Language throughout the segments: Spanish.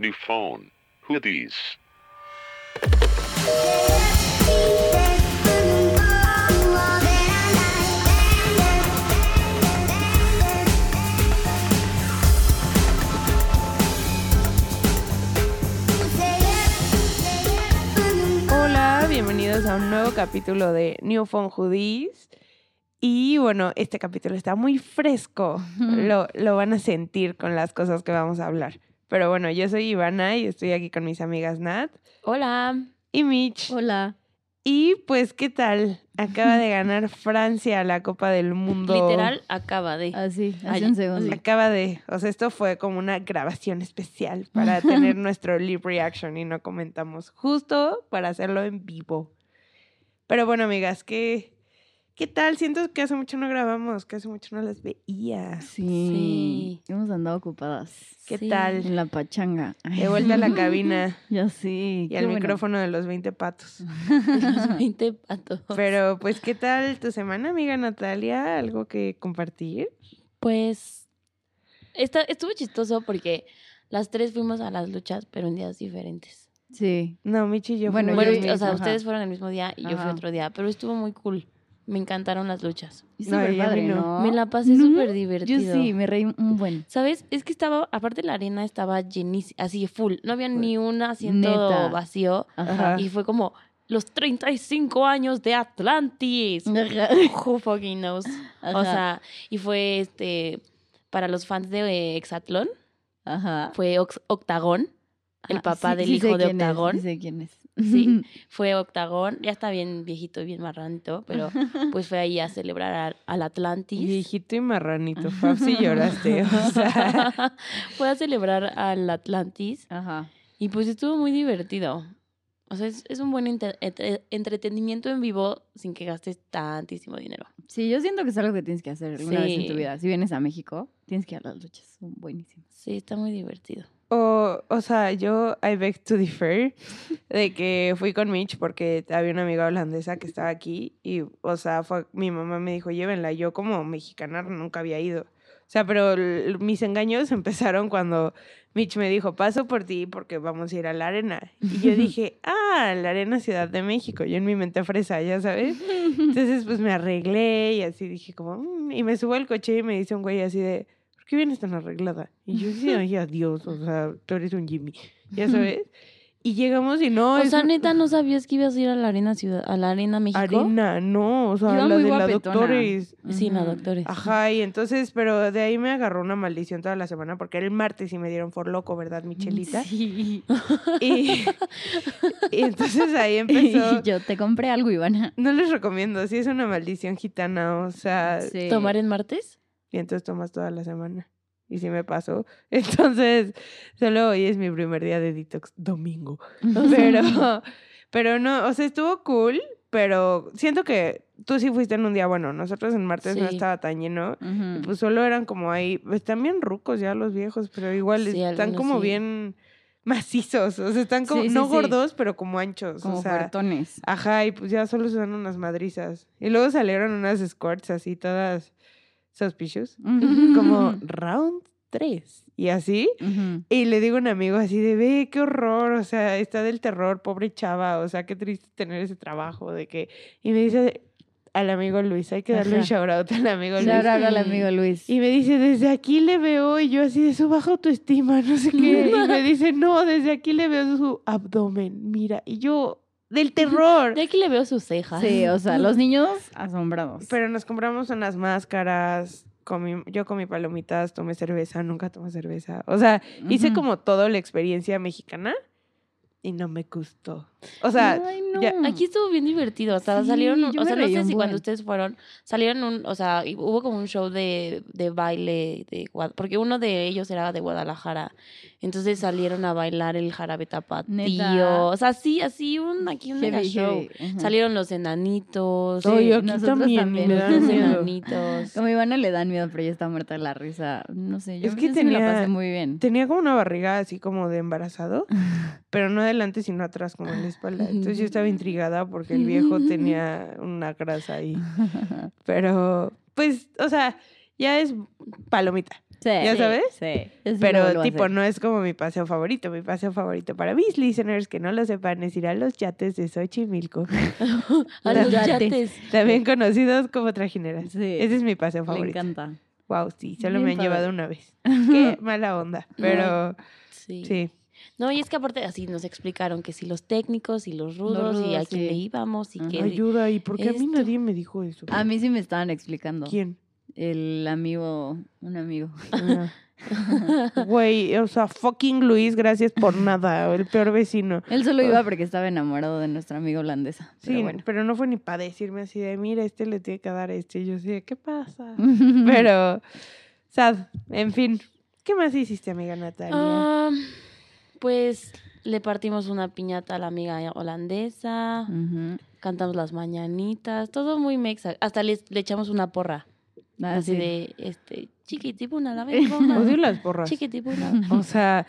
New phone. Who these? Hola, bienvenidos a un nuevo capítulo de New Phone Hoodies. Y bueno, este capítulo está muy fresco. Lo, lo van a sentir con las cosas que vamos a hablar. Pero bueno, yo soy Ivana y estoy aquí con mis amigas Nat Hola. y Mitch. Hola. Y pues, ¿qué tal? Acaba de ganar Francia la Copa del Mundo. Literal, acaba de. Así, hace Ay, un segundo. Acaba de, o sea, esto fue como una grabación especial para tener nuestro live reaction y no comentamos, justo para hacerlo en vivo. Pero bueno, amigas, ¿qué, qué tal? Siento que hace mucho no grabamos, que hace mucho no las veía. Sí, hemos andado ocupadas. ¿Qué Sí. tal? En la pachanga. Ay, De vuelta a la cabina Ya sí. y al micrófono de los 20 patos. Los 20 patos. Pero pues, ¿qué tal tu semana, amiga Natalia? ¿Algo que compartir? Pues. Esta, estuvo chistoso porque las tres fuimos a las luchas, pero en días diferentes. Sí. No, Michi y yo Bueno, fuimos Bueno, yo- o sea, ajá. ustedes fueron el mismo día y yo fui otro día, pero estuvo muy cool. Me encantaron las luchas. No, súper padre, no. ¿no? Me la pasé ¿No? súper Yo divertido. sí, me reí un buen. ¿Sabes? Es que estaba, aparte la arena estaba llenísima, así full. No había ni un asiento Neta. vacío. Ajá. Y fue como los 35 años de Atlantis. Ajá. Who fucking knows? O sea, y fue este para los fans de eh, Exatlón, Ajá. fue Ox- Octagón, el Ajá, papá sí- del sí hijo sé de quién es, Octagón. sí sé quién es. Sí. Fue Octagón, ya está bien viejito y bien marranito, pero pues fue ahí a celebrar al, al Atlantis. Viejito y marranito, Fab, si lloraste, o sea... fue a celebrar al Atlantis Ajá. y pues estuvo muy divertido. O sea, es, es un buen entre- entre- entretenimiento en vivo sin que gastes tantísimo dinero. Sí, yo siento que es algo que tienes que hacer una vez en tu Sí. vida. Si vienes a México, tienes que ir a las luchas. Son buenísimas. Sí, está muy divertido. O, o sea, yo, I beg to differ, de que fui con Mitch porque había una amiga holandesa que estaba aquí y, o sea, fue, mi mamá me dijo, llévenla. Yo como mexicana nunca había ido. O sea, pero mis engaños empezaron cuando Mitch me dijo, paso por ti porque vamos a ir a la arena. Y yo dije, ah, la arena Ciudad de México. Yo en mi mente fresa, ya sabes. Entonces, pues me arreglé y así dije como, "Mm", y me subo al coche y me dice un güey así de, ¿por qué vienes tan arreglada? Y yo sí, ay, adiós, o sea, tú eres un Jimmy, ya sabes. Y llegamos y no, o sea, neta, ¿no sabías que ibas a ir a la Arena Ciudad, a la Arena México? arena, no, o sea, Iba la de la doctores. Sí, la doctores. Ajá, y entonces, pero de ahí me agarró una maldición toda la semana porque el martes sí me dieron por loco, ¿verdad, Michelita? Sí. Y, y entonces ahí empezó. Y yo te compré algo, Ivana. No les recomiendo, sí es una maldición gitana, o sea, Sí. ¿Tomar en martes? Y entonces tomas toda la semana. Y sí me pasó. Entonces, solo hoy es mi primer día de detox, domingo. Pero, pero no, o sea, estuvo cool, pero siento que tú sí fuiste en un día bueno. Nosotros en martes no estaba tan lleno. Ujú. pues solo eran como ahí, están bien rucos ya los viejos, pero igual Sí, están como sí. bien macizos. O sea, están como, no gordos, pero como anchos. Como o sea, fuertones. Ajá, y pues ya solo se dan unas madrizas. Y luego salieron unas escorts así, todas suspicious. Como round 3. Y así. Y le digo a un amigo así de, ve, qué horror, o sea, está del terror, pobre chava, o sea, qué triste tener ese trabajo de que... Y me dice al amigo Luis, hay que darle un shout out al amigo Luis. Shout out al amigo Luis. Y me dice, desde aquí le veo, y yo así de su baja autoestima, no sé qué. Y me dice, no, desde aquí le veo su abdomen, mira. Y yo, del terror. De aquí le veo sus cejas. Sí, o sea, los niños asombrados. Pero nos compramos unas máscaras, comí, yo comí palomitas, tomé cerveza, nunca tomé cerveza. O sea, hice como toda la experiencia mexicana y no me gustó. O sea, Ay, no. ya- Aquí estuvo bien divertido. O sea, Sí, salieron, un- o sea, no sé si cuando buen. ustedes fueron, salieron un, o sea, hubo como un show de, de baile de Guad- porque uno de ellos era de Guadalajara. Entonces salieron a bailar el jarabe tapatío. ¿Neta? O sea, sí, así un aquí un mega Heavy, show. Salieron los enanitos. Sí, Oye, aquí nosotros también, también, los miedo. enanitos. Como Ivana le dan miedo, pero ella está muerta de la risa. No sé, yo Es que sí me la tenía- pasé muy bien. tenía como una barriga así como de embarazado, pero no adelante sino atrás, como en la espalda. Entonces yo estaba intrigada porque el viejo tenía una grasa ahí. Pero, pues, o sea, ya es palomita. Sí. ¿Ya sabes? Sí. Pero tipo, no es como mi paseo favorito. Mi paseo favorito para mis listeners que no lo sepan es ir a los yates de Xochimilco, A los Yates. también conocidos como trajineras. Sí. Ese es mi paseo Me favorito. encanta. Wow, sí, solo Bien me han padre. llevado una vez. Qué mala onda, pero Sí. sí. No, y es que aparte así nos explicaron que si los técnicos y los rudos, y rudos, a quién le íbamos y Ajá. que... Ayuda, ¿y por qué a mí esto. nadie me dijo eso? A mí sí me estaban explicando. ¿Quién? El amigo, un amigo. Ah. Güey, o sea, fucking Luis, gracias por nada, el peor vecino. Él solo iba porque estaba enamorado de nuestra amiga holandesa. Sí, Pero bueno. pero no fue ni para decirme así de, mira, este le tiene que dar este. Y yo así de, ¿qué pasa? Pero, sad, en fin. ¿Qué más hiciste, amiga Natalia? Ah, pues le partimos una piñata a la amiga holandesa, cantamos las mañanitas, todo muy mexa. Hasta le, le echamos una porra. Ah, así sí. de, este, chiquitibuna, la bomba. Odio las porras. Chiquitibuna. O sea,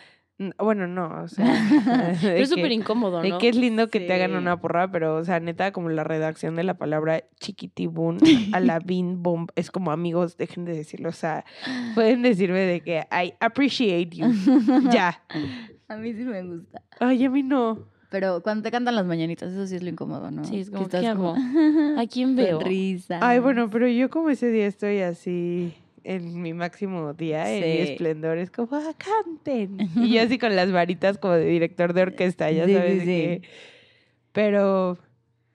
bueno, no, o sea. Pero de es súper incómodo, De ¿no? que es lindo que te hagan una porra, pero, o sea, neta, como la redacción de la palabra chiquitibun a la bin bomb es como amigos, dejen de decirlo. O sea, pueden decirme de que I appreciate you. ya. A mí sí me gusta. Ay, a mí no. Pero cuando te cantan las mañanitas, eso sí es lo incómodo, ¿no? Sí, es como, estás ¿qué como? ¿A quién veo? Sonrisa. Ay, bueno, pero yo como ese día estoy así en mi máximo día, en mi esplendor, es como, ah, canten. Y yo así con las varitas como de director de orquesta, ya Sí, sabes. sí, que- Pero,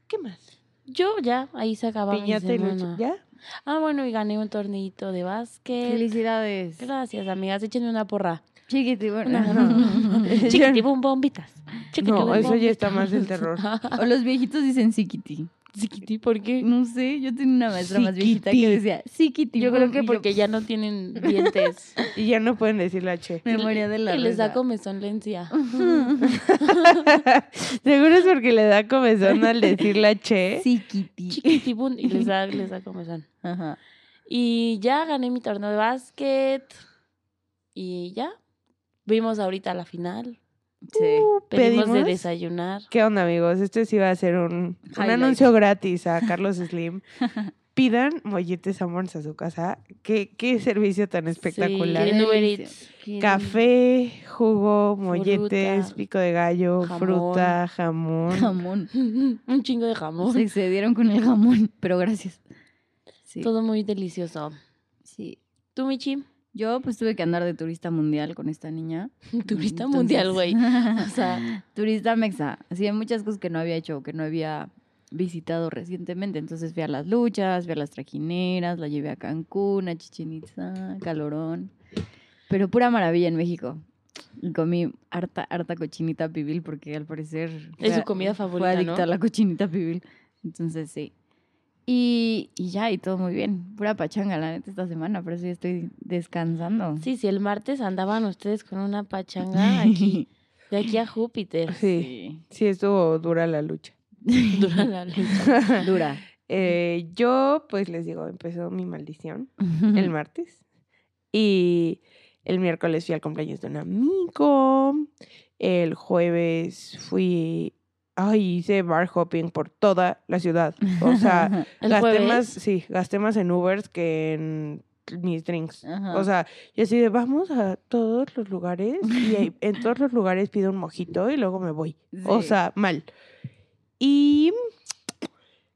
¿qué más? Yo ya, ahí se acaba mi Piñata y lucha. semana. ¿Ya? Ah, bueno, y gané un torneito de básquet. Felicidades. Gracias, amigas. Échenme una porra. Chiquiti, bueno. No, no. Yo- Chiquitibum bombitas. No, eso ya está más el terror. O los viejitos dicen Sikiti. Chiquiti, ¿por qué? No sé, yo tenía una maestra más viejita Siquiti. que decía Sikiti. Yo creo bum", que yo, porque ya no tienen dientes. Y ya no pueden decir la che. Memoria de la Y les da comezón la encía. Seguro es porque le da comezón al decir la che. Sikiti. Chiquitibum y les da, les da comezón. Ajá. Y ya gané mi torneo de básquet. Y ya. Vimos ahorita la final. Sí. Pedimos, de ¿Pedimos? desayunar. ¿Qué onda, amigos? Este sí va a ser un, un anuncio gratis a Carlos Slim. Pidan molletes Amores a su casa. ¿Qué, qué servicio tan espectacular. Sí, Café, jugo, molletes, Fruta, pico de gallo, jamón. fruta, jamón. Jamón. un chingo de jamón. Se excedieron con el jamón, pero gracias. Sí. Todo muy delicioso. sí. ¿Tú, Michi? Yo pues tuve que andar de turista mundial con esta niña. Turista Entonces- mundial, güey. O sea, turista mexa. Hacía muchas cosas que no había hecho, que no había visitado recientemente. Entonces fui a las luchas, fui a las trajineras, la llevé a Cancún, a Chichen Itza, Calorón. Pero pura maravilla en México. Y comí harta, harta cochinita pibil porque al parecer... Es fue- su comida Fue favorita, adicta ¿no? a la cochinita pibil. Entonces sí. Y, y ya, y todo muy bien. Pura pachanga, la neta, esta semana. Por eso ya estoy descansando. sí, si el martes andaban ustedes con una pachanga aquí, de aquí a Júpiter. Sí, sí, estuvo dura la lucha. Durante la lucha. Dura. Eh, yo, pues les digo, empezó mi maldición el martes. Y el miércoles fui al cumpleaños de un amigo. El jueves fui. Ay, hice bar hopping por toda la ciudad. O sea, ¿El gasté jueves? más, sí, gasté más en Ubers que en mis drinks. Ajá. O sea, yo así de vamos a todos los lugares y ahí- en todos los lugares pido un mojito y luego me voy. O sea, mal. Y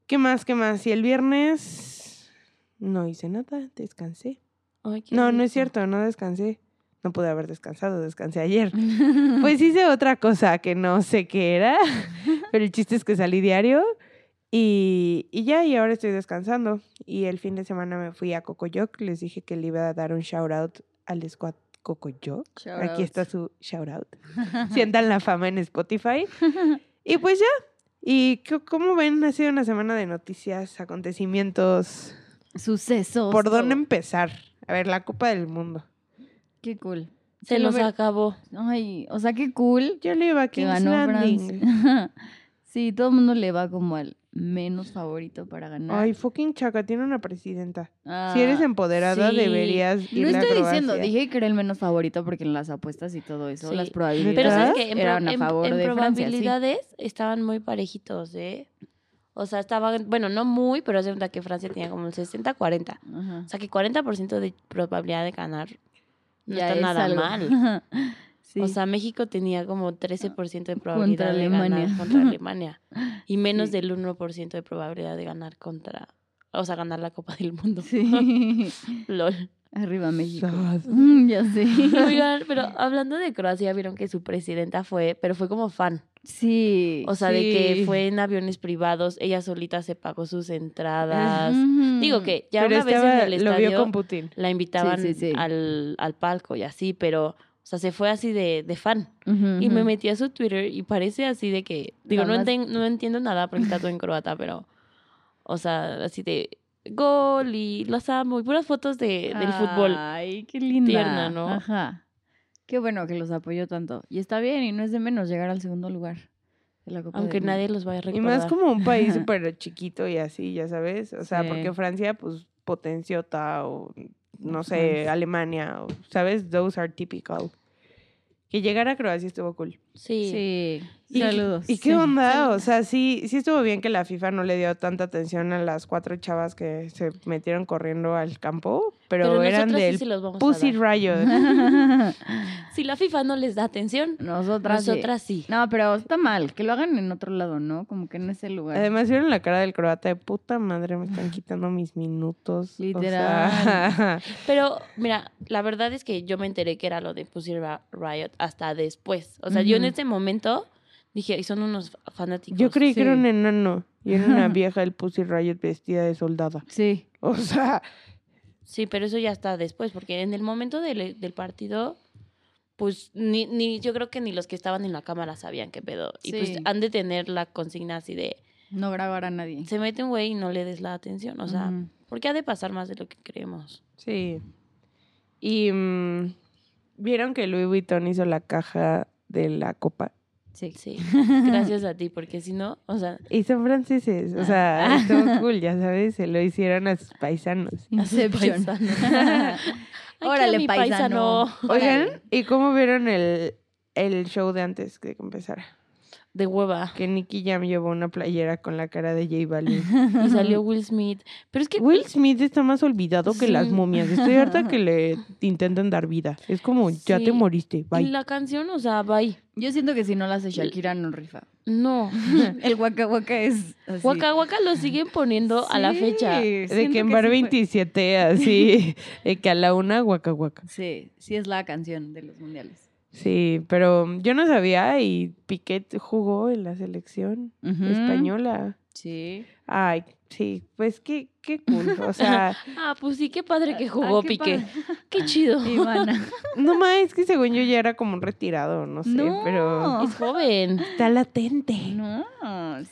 ¿qué más? ¿Qué más? Y el viernes no hice nada, descansé. Ay, No, no es cierto, no descansé. No pude haber descansado, descansé ayer. Pues hice otra cosa que no sé qué era, pero el chiste es que salí diario y, y ya, y ahora estoy descansando. Y el fin de semana me fui a Cocoyoc, les dije que le iba a dar un shout out al squad Cocoyoc. Shout Aquí out. está su shout out. Sientan la fama en Spotify. Y pues ya. Y como ven, ha sido una semana de noticias, acontecimientos. Sucesos. ¿Por dónde empezar? A ver, la Copa del Mundo. Qué cool. Se los acabó. Ay, o sea, qué cool Yo le iba a King's ganó Landing. Sí, todo el mundo le va como al menos favorito para ganar. Ay, fucking Chaca, tiene una presidenta. Ah, si eres empoderada, sí. deberías No ir a estoy diciendo, Croacia. dije que era el menos favorito porque en las apuestas y todo eso, Sí. las Pero probabilidades sabes ¿Verdad? que en, eran a en- favor en de Francia. sí. probabilidades estaban muy parejitos, ¿eh? O sea, estaban, bueno, no muy, pero se cuenta que Francia tenía como el 60-40. Ajá. O sea, que 40% de probabilidad de ganar No ya está es nada algo. mal. Sí. O sea, México tenía como 13% de probabilidad de Alemania. ganar contra Alemania. Y menos Sí. del 1% de probabilidad de ganar contra. O sea, ganar la Copa del Mundo. sí. LOL. Arriba México. Mm, ya sé. Oigan, pero hablando de Croacia, vieron que su presidenta fue, pero fue como fan. Sí. O sea, de que fue en aviones privados, ella solita se pagó sus entradas. Digo que ya Pero una vez en el lo vio estadio con Putin. la invitaban Sí, sí, sí. Al, al palco y así, pero, o sea, se fue así de, de fan. Y me metí a su Twitter y parece así de que, digo, no, enten- no entiendo nada porque está todo en croata, pero, o sea, así de gol y los amo y puras fotos de, del fútbol. Ay, qué linda. Tierna, ¿no? Ajá. Qué bueno que los apoyó tanto. Y está bien, y no es de menos llegar al segundo lugar de la Copa Aunque del nadie los vaya a Y recordar. más como un país súper chiquito y así, ya sabes. O sea, Sí. porque Francia, pues, potenciota o, no sé. Alemania, o, ¿sabes? Those are typical. Que llegar a Croacia estuvo cool. Sí. Sí. Y- Saludos. ¿Y qué sí. onda? O sea, sí, sí estuvo bien que la FIFA no le dio tanta atención a las cuatro chavas que se metieron corriendo al campo, pero, Pero eran sí del se los vamos a Pussy. Riot. Si la FIFA no les da atención, Nosotras, sí. nosotras sí. No, pero está mal. Que lo hagan en otro lado, ¿no? Como que en ese lugar. Además, vieron la cara del croata de puta madre, me están quitando mis minutos. O sea, Pero, mira, la verdad es que yo me enteré que era lo de Pussy Riot hasta después. O sea, yo en. Ese momento dije, "Ay, son unos fanáticos. yo creí que era un enano y era una vieja del Pussy Riot vestida de soldada. Sí. O sea, Sí, pero eso ya está después, porque en el momento del, del partido, pues ni, ni yo creo que ni los que estaban en la cámara sabían qué pedo. Y pues han de tener la consigna así de, No grabar a nadie. se mete un güey y no le des la atención. O sea, porque ha de pasar más de lo que creemos. sí. Y mm, vieron que Louis Vuitton hizo la caja de la copa. Sí. Sí, gracias a ti, porque si no, o sea, Y son franceses, o sea, estuvo cool, ya sabes, se lo hicieron a sus paisanos. a sus paisanos. Órale, mi paisano. Oigan. ¿y cómo vieron el, el show de antes de que empezara? De hueva. Que Nicky Jam llevó una playera con la cara de J Balvin. Y salió Will Smith. Pero es que Will Smith está más olvidado que las Sí. momias. Estoy harta que le intentan dar vida. Es como, ya Sí. te moriste, y bye. la canción, o sea, bye. Yo siento que si no la hace Shakira, no rifa. No. El Waka Waka es así. Waka Waka lo siguen poniendo a la Sí, fecha. De que en sí bar fue- 27, así, de que a la una, guaca guaca. Sí, sí es la canción de los mundiales. Sí, pero yo no sabía y Piquet jugó en la selección española. Sí. Ay, sí, pues qué, qué cool. O sea, Ah, pues sí, qué padre que Ah, jugó qué Piqué. padre. Qué chido. Ivana. no más, es que según yo ya era como un retirado, no sé, No. pero Es joven. está latente. No,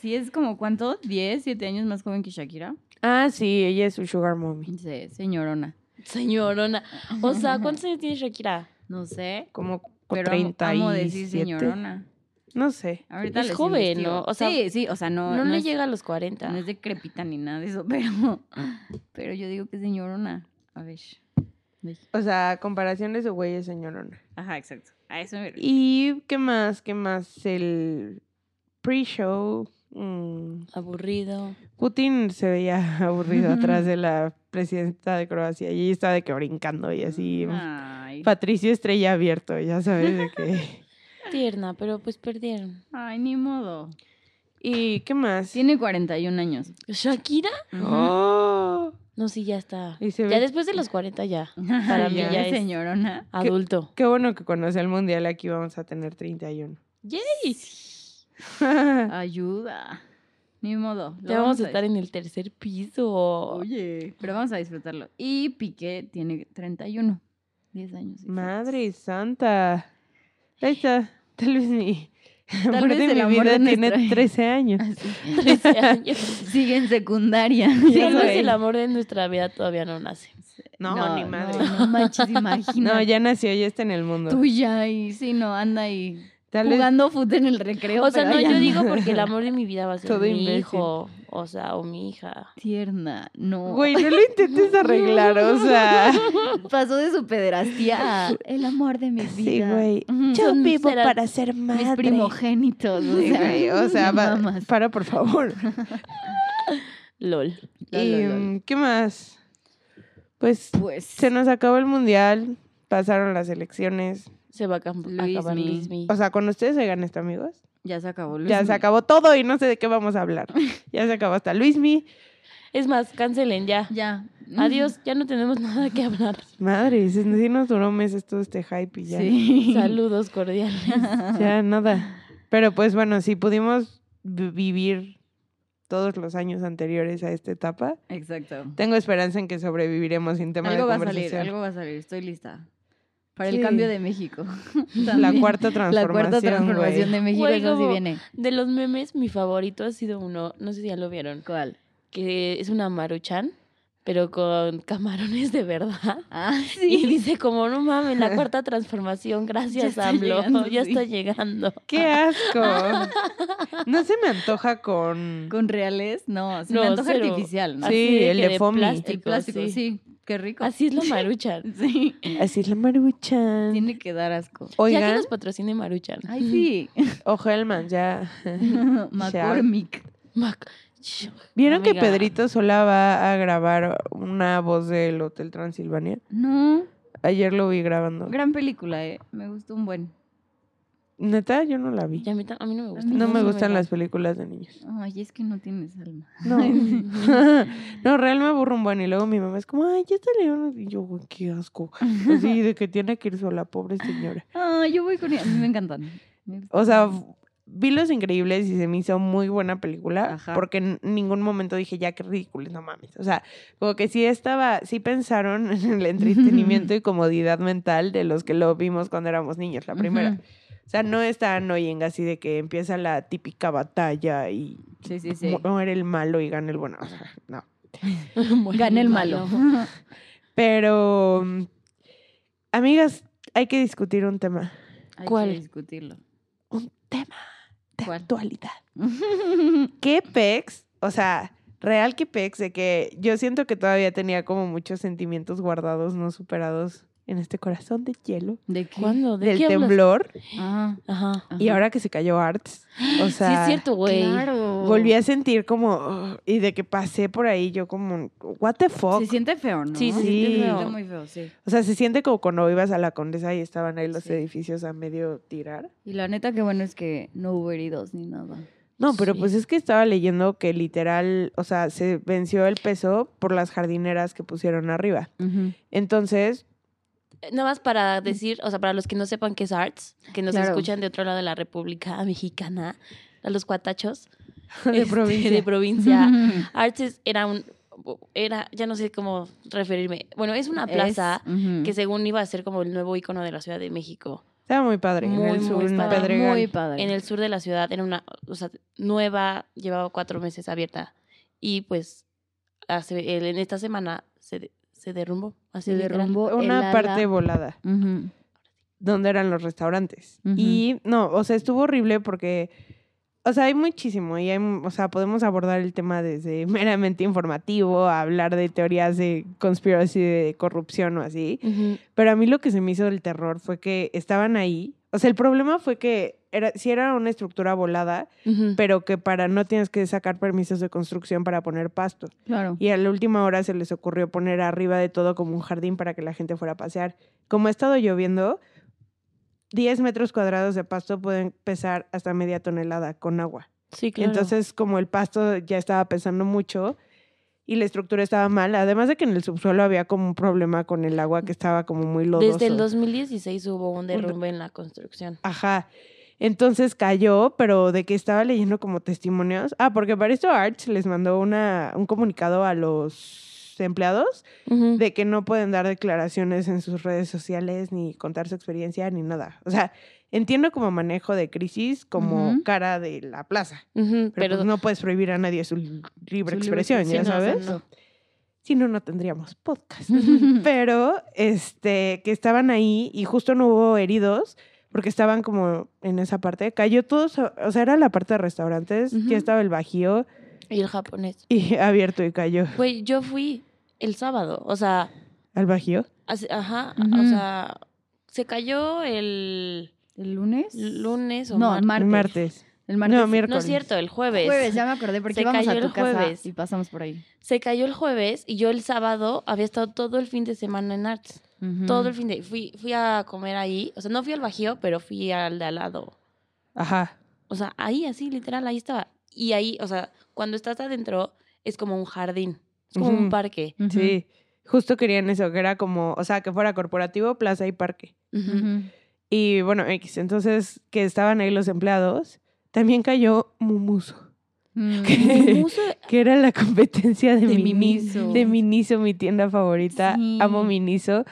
sí es como ¿cuánto? ¿10, 7 años más joven que Shakira? Ah, sí, ella es su sugar mommy. Sí, señorona. Señorona. O sea, ¿cuántos años tiene Shakira? No sé, Como pero amo, 37. amo decir señorona. No sé. Ahorita Es joven, investigo. ¿no? O sea, sí, sí, o sea, no, No, no le es, llega a los 40. no es decrépita ni nada de eso, pero, pero yo digo que señorona. A ver. O sea, a comparación de su güey es señorona. Ajá, exacto. A eso me refiero. ¿Y qué más? ¿Qué más? El pre-show. Mm, Aburrido. Putin se veía aburrido atrás de la presidenta de Croacia y ella estaba de que brincando y así. Ay, Patricio Estrella abierto, ya sabes de qué. Tierna, pero pues perdieron. ay, ni modo. ¿Y qué más? Tiene 41 años. ¿Shakira? Oh, No, sí, ya está. Y Ya ve- después de los 40 ya. Para mí Ya ya es señorona. adulto. qué bueno que cuando sea el mundial aquí vamos a tener 31. ¡Yay! Ayuda. Ni modo. Ya vamos a estar en el tercer piso. Oye. Pero vamos a disfrutarlo. Y Piqué tiene 31. 10 años. Madre santa. Ahí está. Tal vez mi Tal amor vez de el mi amor vida de tiene nuestra- 13 años. Así. 13 años. Sigue en secundaria. Sí, tal vez el amor de nuestra vida todavía no nace. No, ni madre. No, no manches, imagínate. No, ya nació, ya está en el mundo. Tú ya y sí, no, anda ahí Tal vez jugando fútbol en el recreo. O sea, no, yo digo porque el amor de mi vida va a ser Todo mi imbécil. hijo. O sea, o mi hija. Tierna, no. Güey, no lo intentes arreglar, o sea. Pasó de su pederastía a el amor de mi vida. Sí, güey. Yo Son- vivo para ser madre. Mis primogénitos. O Sí, sea, güey, o sea, va- para por favor. LOL. Lol, ¿Y lol, lol. mm, qué más? Pues Pues. se nos acabó el mundial. pasaron las elecciones. Se va a acabar Luismi. O sea, con ustedes oigan esto, amigos. Ya se acabó. Ya Luismi. se acabó todo y no sé de qué vamos a hablar. Ya se acabó hasta Luismi. Es más, cancelen ya. Ya. Adiós, ya no tenemos nada que hablar. Madre, sí sí nos duró meses todo este hype y ya. Sí. Saludos cordiales. Ya nada. Pero pues bueno, si pudimos vi- vivir todos los años anteriores a esta etapa, Exacto. tengo esperanza en que sobreviviremos sin tema Algo de va a salir, conversación. algo va a salir. Estoy lista. Para Sí. el cambio de México. La cuarta La transformación. cuarta transformación de México, Güey, eso sí como- viene. De los memes, mi favorito ha sido uno, no sé si ya lo vieron, ¿Cuál? que es una maruchan, pero con camarones de verdad. Ah, Y sí. dice como, no mames, la cuarta transformación, gracias Ya está AMLO, llegando, ya sí. está llegando. ¡Qué asco! No se me antoja con... ¿Con reales? No, se No, me antoja cero. artificial, ¿no? Sí, Así el de Fomi. plástico, El plástico, sí. sí. Qué rico. Así es la maruchan. Sí. Así es la maruchan. Tiene que dar asco. Ya que Oigan, nos patrocine maruchan. Ay, sí. ojo Hellman, ya. McCormick. Mac. ¿Vieron que. Pedrito Sola va a grabar una voz del Hotel Transilvania? No, Ayer lo vi grabando. gran película, eh. Me gustó un buen. Neta, yo no la vi. A mí, a mí no me gusta. No me no gustan me las películas de niños. Ay, es que no tienes alma. No. no, real me aburro un buen. Y luego mi mamá es como, ay, ya está león. Y yo, qué asco. Así de que tiene que ir sola, pobre señora. Ay, yo voy con ella. A mí me encantan. O sea, gustan. vi Los Increíbles y se me hizo muy buena película. Ajá. Porque en ningún momento dije, ya, qué ridículo, no mames. O sea, como que sí estaba, sí pensaron en el entretenimiento y comodidad mental de los que lo vimos cuando éramos niños, la primera. O sea, no está annoying así de que empieza la típica batalla y Sí, sí, sí. mu- muere el malo y gana el bueno. O sea, no. Gana el malo. Pero, mm, amigas, hay que discutir un tema. Hay ¿Cuál? que discutirlo. Un tema de ¿Cuál? actualidad. ¿Qué pex? O sea, real que pex de que yo siento que todavía tenía como muchos sentimientos guardados, no superados en este corazón de hielo. ¿De qué? ¿Cuándo? ¿De del qué temblor. Ah, Ajá. Y ajá. ahora que se cayó Arts. O sea, sí, es cierto, güey. Claro. volví a sentir como. Y de que pasé por ahí, yo como. ¿What the fuck? Se siente feo, ¿no? Sí, se siente Se feo. siente muy feo, sí. O sea, se siente como cuando ibas a la Condesa y estaban ahí los Sí. edificios a medio tirar. Y la neta, qué bueno es que no hubo heridos ni nada. No, pero Sí. pues es que estaba leyendo que literal, o sea, se venció el peso por las jardineras que pusieron arriba. Entonces, Nada más para decir, o sea, para los que no sepan qué es Arts, que nos Claro. escuchan de otro lado de la República Mexicana, a los cuatachos de este, provincia. de provincia. Arts es- era un, era, ya no sé cómo referirme. Bueno, es una plaza Es- que según iba a ser como el nuevo icono de la Ciudad de México. Estaba muy padre. en Muy, el sur, muy en padre. Muy padre. En el sur de la ciudad era una, o sea, nueva, llevaba cuatro meses abierta. Y pues hace, en esta semana se, se derrumbó. Así Se derrumbó Una ala. parte volada, donde eran los restaurantes. Y no, o sea, estuvo horrible porque, o sea, hay muchísimo. Y hay, o sea, podemos abordar el tema desde meramente informativo, a hablar de teorías de conspiracy, de corrupción o así. Pero a mí lo que se me hizo del terror fue que estaban ahí. O sea, el problema fue que era, sí era una estructura volada, pero que para no tienes que sacar permisos de construcción para poner pasto. Claro. Y a la última hora se les ocurrió poner arriba de todo como un jardín para que la gente fuera a pasear. Como ha estado lloviendo, 10 metros cuadrados de pasto pueden pesar hasta media tonelada con agua. Sí, claro. Entonces, como el pasto ya estaba pesando mucho y la estructura estaba mal, además de que en el subsuelo había como un problema con el agua que estaba como muy lodoso. Desde el 2016 hubo un derrumbe en la construcción. Ajá. Entonces cayó, pero de que estaba leyendo como testimonios. Ah, porque para esto Arch les mandó una, un comunicado a los empleados de que no pueden dar declaraciones en sus redes sociales, ni contar su experiencia, ni nada. O sea, entiendo como manejo de crisis, como cara de la plaza. Ujú, Pero, Pero, pues, no puedes prohibir a nadie su libre Su expresión, libre ya sí, no, o sea, sabes. no. Si no, no tendríamos podcast. Pero, este, que estaban ahí y justo no hubo heridos porque estaban como en esa parte. Cayó todo, o sea, era la parte de restaurantes, ya estaba el bajío y el japonés. y abierto y cayó. Güey, yo fui el sábado, o sea, ¿Al bajío? ajá, o sea, se cayó el ¿El lunes? lunes o No, martes. el martes. El martes. El. No, No miércoles. es cierto, el jueves. Jueves, ya me acordé porque Se íbamos a cayó tu el casa jueves. y pasamos por ahí. Se cayó el jueves y yo el sábado había estado todo el fin de semana en Arts. Todo el fin de... Fui, fui a comer ahí. O sea, no fui al Bajío, pero fui al de al lado. Ajá. O sea, ahí así, literal, ahí estaba. Y ahí, o sea, cuando estás adentro, es como un jardín. Es como un parque. Sí. Justo querían eso, que era como, o sea, que fuera corporativo, plaza y parque. Y bueno, X. Entonces, que estaban ahí los empleados, también cayó Mumuso, Mm. Mumuso, que era la competencia de, De Mini- Miniso. De Miniso, mi tienda favorita. Sí. Amo Miniso.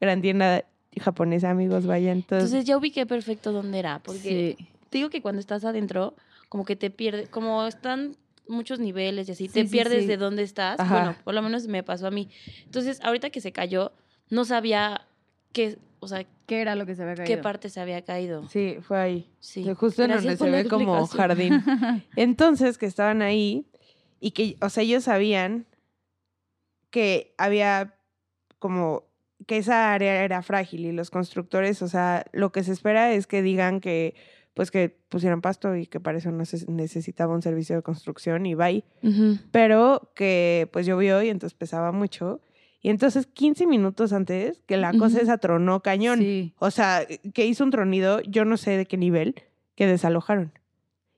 Gran tienda japonesa, amigos, vayan. Entonces, Entonces ya ubiqué perfecto dónde era. Porque Sí. te digo que cuando estás adentro, como que te pierdes, como están muchos niveles y así, Sí, te sí, pierdes sí. de dónde estás. Ajá. Bueno, por lo menos me pasó a mí. Entonces, ahorita que se cayó, no sabía qué, o sea, ¿Qué era lo que se había caído? qué parte se había caído. sí, fue ahí. Sí. Sí, Justo en donde se ve como jardín. Entonces, que estaban ahí y que, o sea, ellos sabían que había como que esa área era frágil y los constructores, o sea, lo que se espera es que digan que pues que pusieran pasto y que para eso no se necesitaba un servicio de construcción y bye, Ujú. pero que pues llovió y entonces pesaba mucho y entonces 15 minutos antes que la cosa Ujú. esa tronó cañón. Sí. O sea, que hizo un tronido, yo no sé de qué nivel, que desalojaron.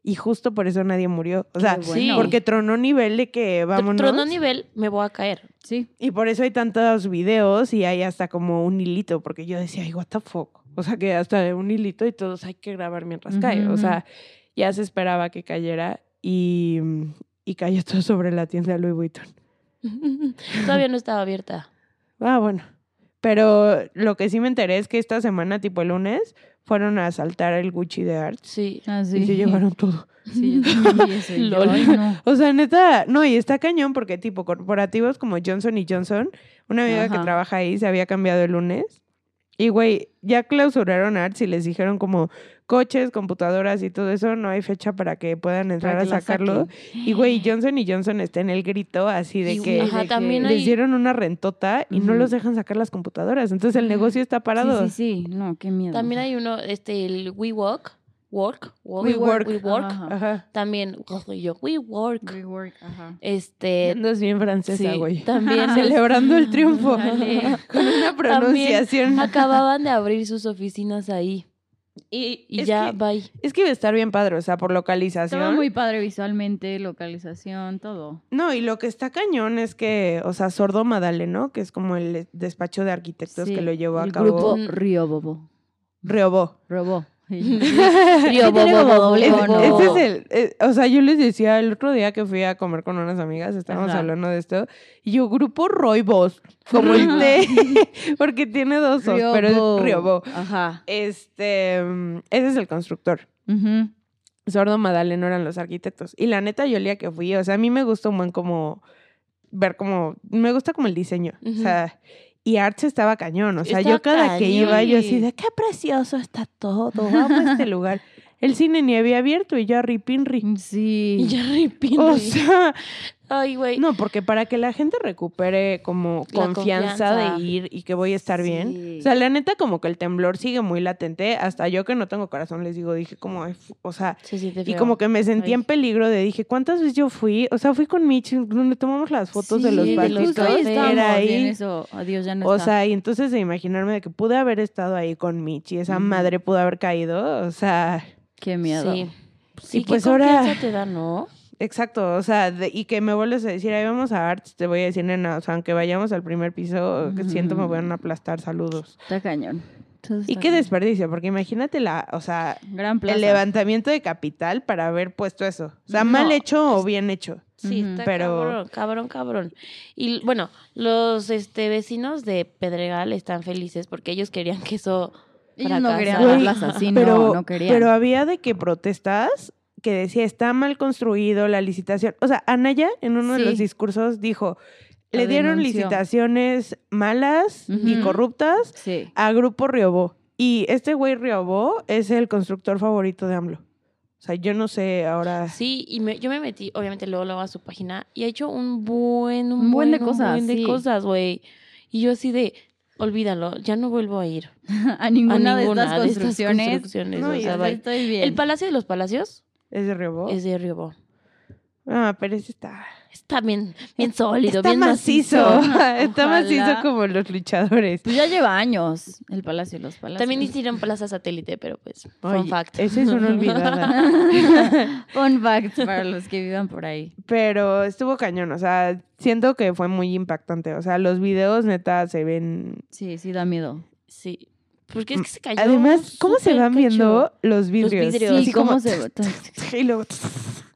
Y justo por eso nadie murió. O sea, sí. porque tronó nivel de que vámonos. Tronó nivel, me voy a caer. Sí. Y por eso hay tantos videos y hay hasta como un hilito, porque yo decía, ay, what the fuck. O sea, que hasta un hilito y todos hay que grabar mientras cae. Ujú, O sea, ya se esperaba que cayera y, y cayó todo sobre la tienda de Louis Vuitton. Todavía no estaba abierta. Ah, bueno. Pero lo que sí me enteré es que esta semana, tipo el lunes, fueron a asaltar el Gucci de Arts. Sí. Y Ah, se llevaron todo. Sí, yo y ay, no. O sea, neta, no, y está cañón porque tipo corporativos como Johnson y Johnson, una amiga que trabaja ahí se había cambiado el lunes. Y güey, ya clausuraron Arts y les dijeron como coches, computadoras y todo eso, no hay fecha para que puedan entrar Para a sacarlo. Y güey, Johnson y Johnson está en el grito así de Y- que ajá, de que también les dieron una rentota y no los dejan sacar las computadoras. Entonces el negocio está parado. Sí, sí, sí. No, qué miedo. También hay uno, este, el WeWork. Work. Work. WeWork. WeWork. Ajá, ajá. Ajá. También, ojo, yo, WeWork. Rework, ajá. Este, Andas bien francesa, sí, güey. también Celebrando el triunfo. Con una pronunciación. acababan de abrir sus oficinas ahí. Y, ya, que- bye. Es que iba a estar bien padre, o sea, por localización. Estaba muy padre visualmente, localización, todo. No, y lo que está cañón es que, o sea, Sordo Madale, ¿no? Que es como el despacho de arquitectos Sí, que lo llevó a el cabo. grupo Mm. Río Bobo. Robó. Río, tiene bo, bo, como bo, doble Ese, es el, eh, o sea, yo les decía el otro día que fui a comer con unas amigas, estábamos Ajá. hablando de esto, y yo, grupo Roibos, como el té, porque tiene dos os, pero es Riobó. Ajá. Este, mm, ese es el constructor. Ujú. Sordo Madale no eran los arquitectos. Y la neta, yo el día que fui, o sea, a mí me gusta un buen como ver como, me gusta como el diseño. O sea, y Arts estaba cañón. O sea, Está yo cada que iba, yo así de qué precioso está todo. Amo este lugar. El cine ni había abierto y yo ripinri. Sí. Y ya repito. O sea, Ay, güey. no, porque para que la gente recupere como confianza, confianza. de ir y que voy a estar bien. O sea, la neta, como que el temblor sigue muy latente. Hasta yo que no tengo corazón, les digo, dije como, o sea, y como que me sentí Ay. en peligro de dije, ¿cuántas veces yo fui? O sea, fui con Mitch, donde tomamos las fotos de los Sí, de los patitos. Justo ahí cafés. estábamos Era ahí. eso, adiós, ya no O está. sea, y entonces de imaginarme de que pude haber estado ahí con Mitch y esa madre pudo haber caído. O sea, Qué miedo. Sí. Sí, Y qué pues ahora- te da, ¿no? Exacto. O sea, de- y que me vuelves a decir, ahí vamos a Arts, te voy a decir, nena, o sea, aunque vayamos al primer piso, que siento me van a aplastar, saludos. Está cañón. Y qué cañón. desperdicio, porque imagínate la, o sea, Gran el levantamiento de capital para haber puesto eso. O sea, No, mal hecho o bien hecho. Sí, está Pero- cabrón, cabrón, cabrón. Y bueno, los este vecinos de Pedregal están felices porque ellos querían que eso Ellos no querían fracasara. la Güey, plaza, sí, pero, no, no querían. pero había de que protestas que decía está mal construido la licitación. O sea, Anaya en uno de los discursos dijo, le dieron denunció. licitaciones malas y corruptas Sí. a Grupo Riobó. Y este güey Riobó es el constructor favorito de AMLO. O sea, yo no sé ahora. Sí, y me- yo me metí, obviamente, luego, luego a su página y ha hecho un buen, un, Un buen de un cosas, buen de sí. cosas, güey. Y yo así de, olvídalo, ya no vuelvo a ir a ninguna, a ninguna de estas de estas construcciones. construcciones. No, o sea. Estoy bien. El Palacio de los Palacios ¿Es de Riobó? es de Riobó. Ah, pero ese está. Está bien, bien sólido, está bien macizo. está macizo como los luchadores. Pues ya lleva años el Palacio de los Palacios. También hicieron Plaza Satélite, pero pues, fun Oye, fact. Ese es una olvidada. Fun facts para los que vivan por ahí. Pero estuvo cañón, o sea, siento que fue muy impactante. O sea, los videos neta se ven. Sí, sí da miedo. Sí. Porque es que se cayó. Además, ¿cómo se van cacho. viendo los vidrios? vidrios. Sí, Así cómo como- se... Y luego-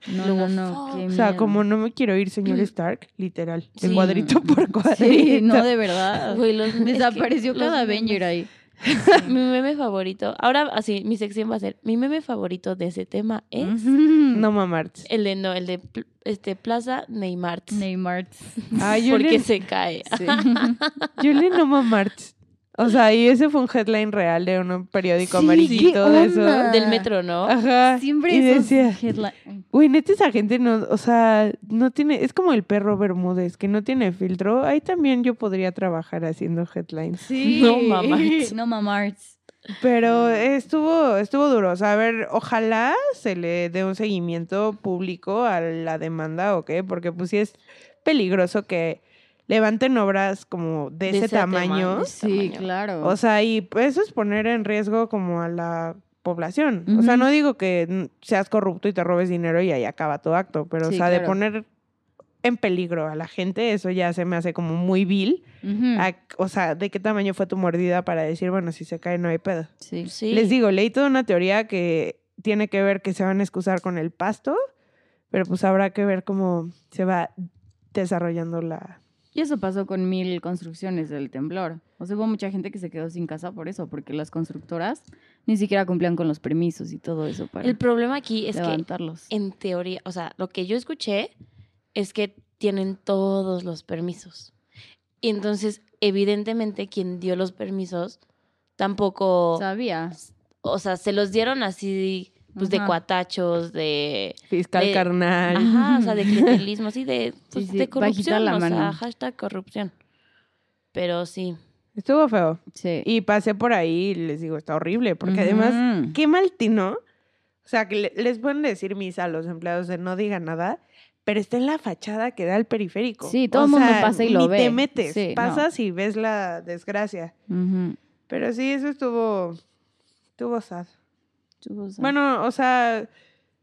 No, Luego, no, no, O sea, miedo. como no me quiero ir, señor Stark, literal. De Sí. cuadrito por cuadrito. Sí, no, de verdad. Güey, los- es que Desapareció los cada Avenger ahí. Mi meme favorito. Ahora, así, mi sección va a ser. Mi meme favorito de ese tema es. No mamarts. El de, no, el de este, Plaza Neymar. Neymar. Yo Porque le, se cae. Sí. yo le no mamarts. O sea, y ese fue un headline real de un periódico Sí, amarillito ¿qué de eso. Del metro, ¿no? Ajá. Siempre y decía, headline- güey, neta esa gente no, o sea, no tiene, es como el perro Bermúdez, que no tiene filtro. Ahí también yo podría trabajar haciendo headlines. Sí. No mamarts. No mamarts. Pero estuvo, estuvo duro. O sea, a ver, ojalá se le dé un seguimiento público a la demanda o qué, porque pues sí es peligroso que levanten obras como de, De ese, ese tamaño. tamaño. Sí, tamaño. claro. O sea, y eso es poner en riesgo como a la población. O sea, no digo que seas corrupto y te robes dinero y ahí acaba tu acto, pero o sea, de poner en peligro a la gente, eso ya se me hace como muy vil. A- o sea, ¿de qué tamaño fue tu mordida para decir, bueno, si se cae no hay pedo? Sí. Sí. Les digo, leí toda una teoría que tiene que ver que se van a excusar con el pasto, pero pues habrá que ver cómo se va desarrollando la... Y eso pasó con mil construcciones del temblor. O sea, hubo mucha gente que se quedó sin casa por eso, porque las constructoras ni siquiera cumplían con los permisos y todo eso para El problema aquí es que, levantarlos. en teoría, o sea, lo que yo escuché es que tienen todos los permisos. Y entonces, evidentemente, quien dio los permisos tampoco, Sabía. o sea, se los dieron así, pues de cuatachos, de... Fiscal De- carnal. Ajá, o sea, de clientelismo, así de, pues, sí, de corrupción, la o sea, hashtag corrupción. Pero sí. Estuvo feo. Sí. Y pasé por ahí y les digo, está horrible, porque además, qué mal tino. O sea, que le- les pueden decir misa a los empleados de no digan nada, pero está en la fachada que da al periférico. Sí, todo O el mundo sea, pasa y lo ni ve. te metes, Sí, no. pasas y ves la desgracia. Pero sí, eso estuvo, estuvo sad. Estuvo. Bueno, o sea,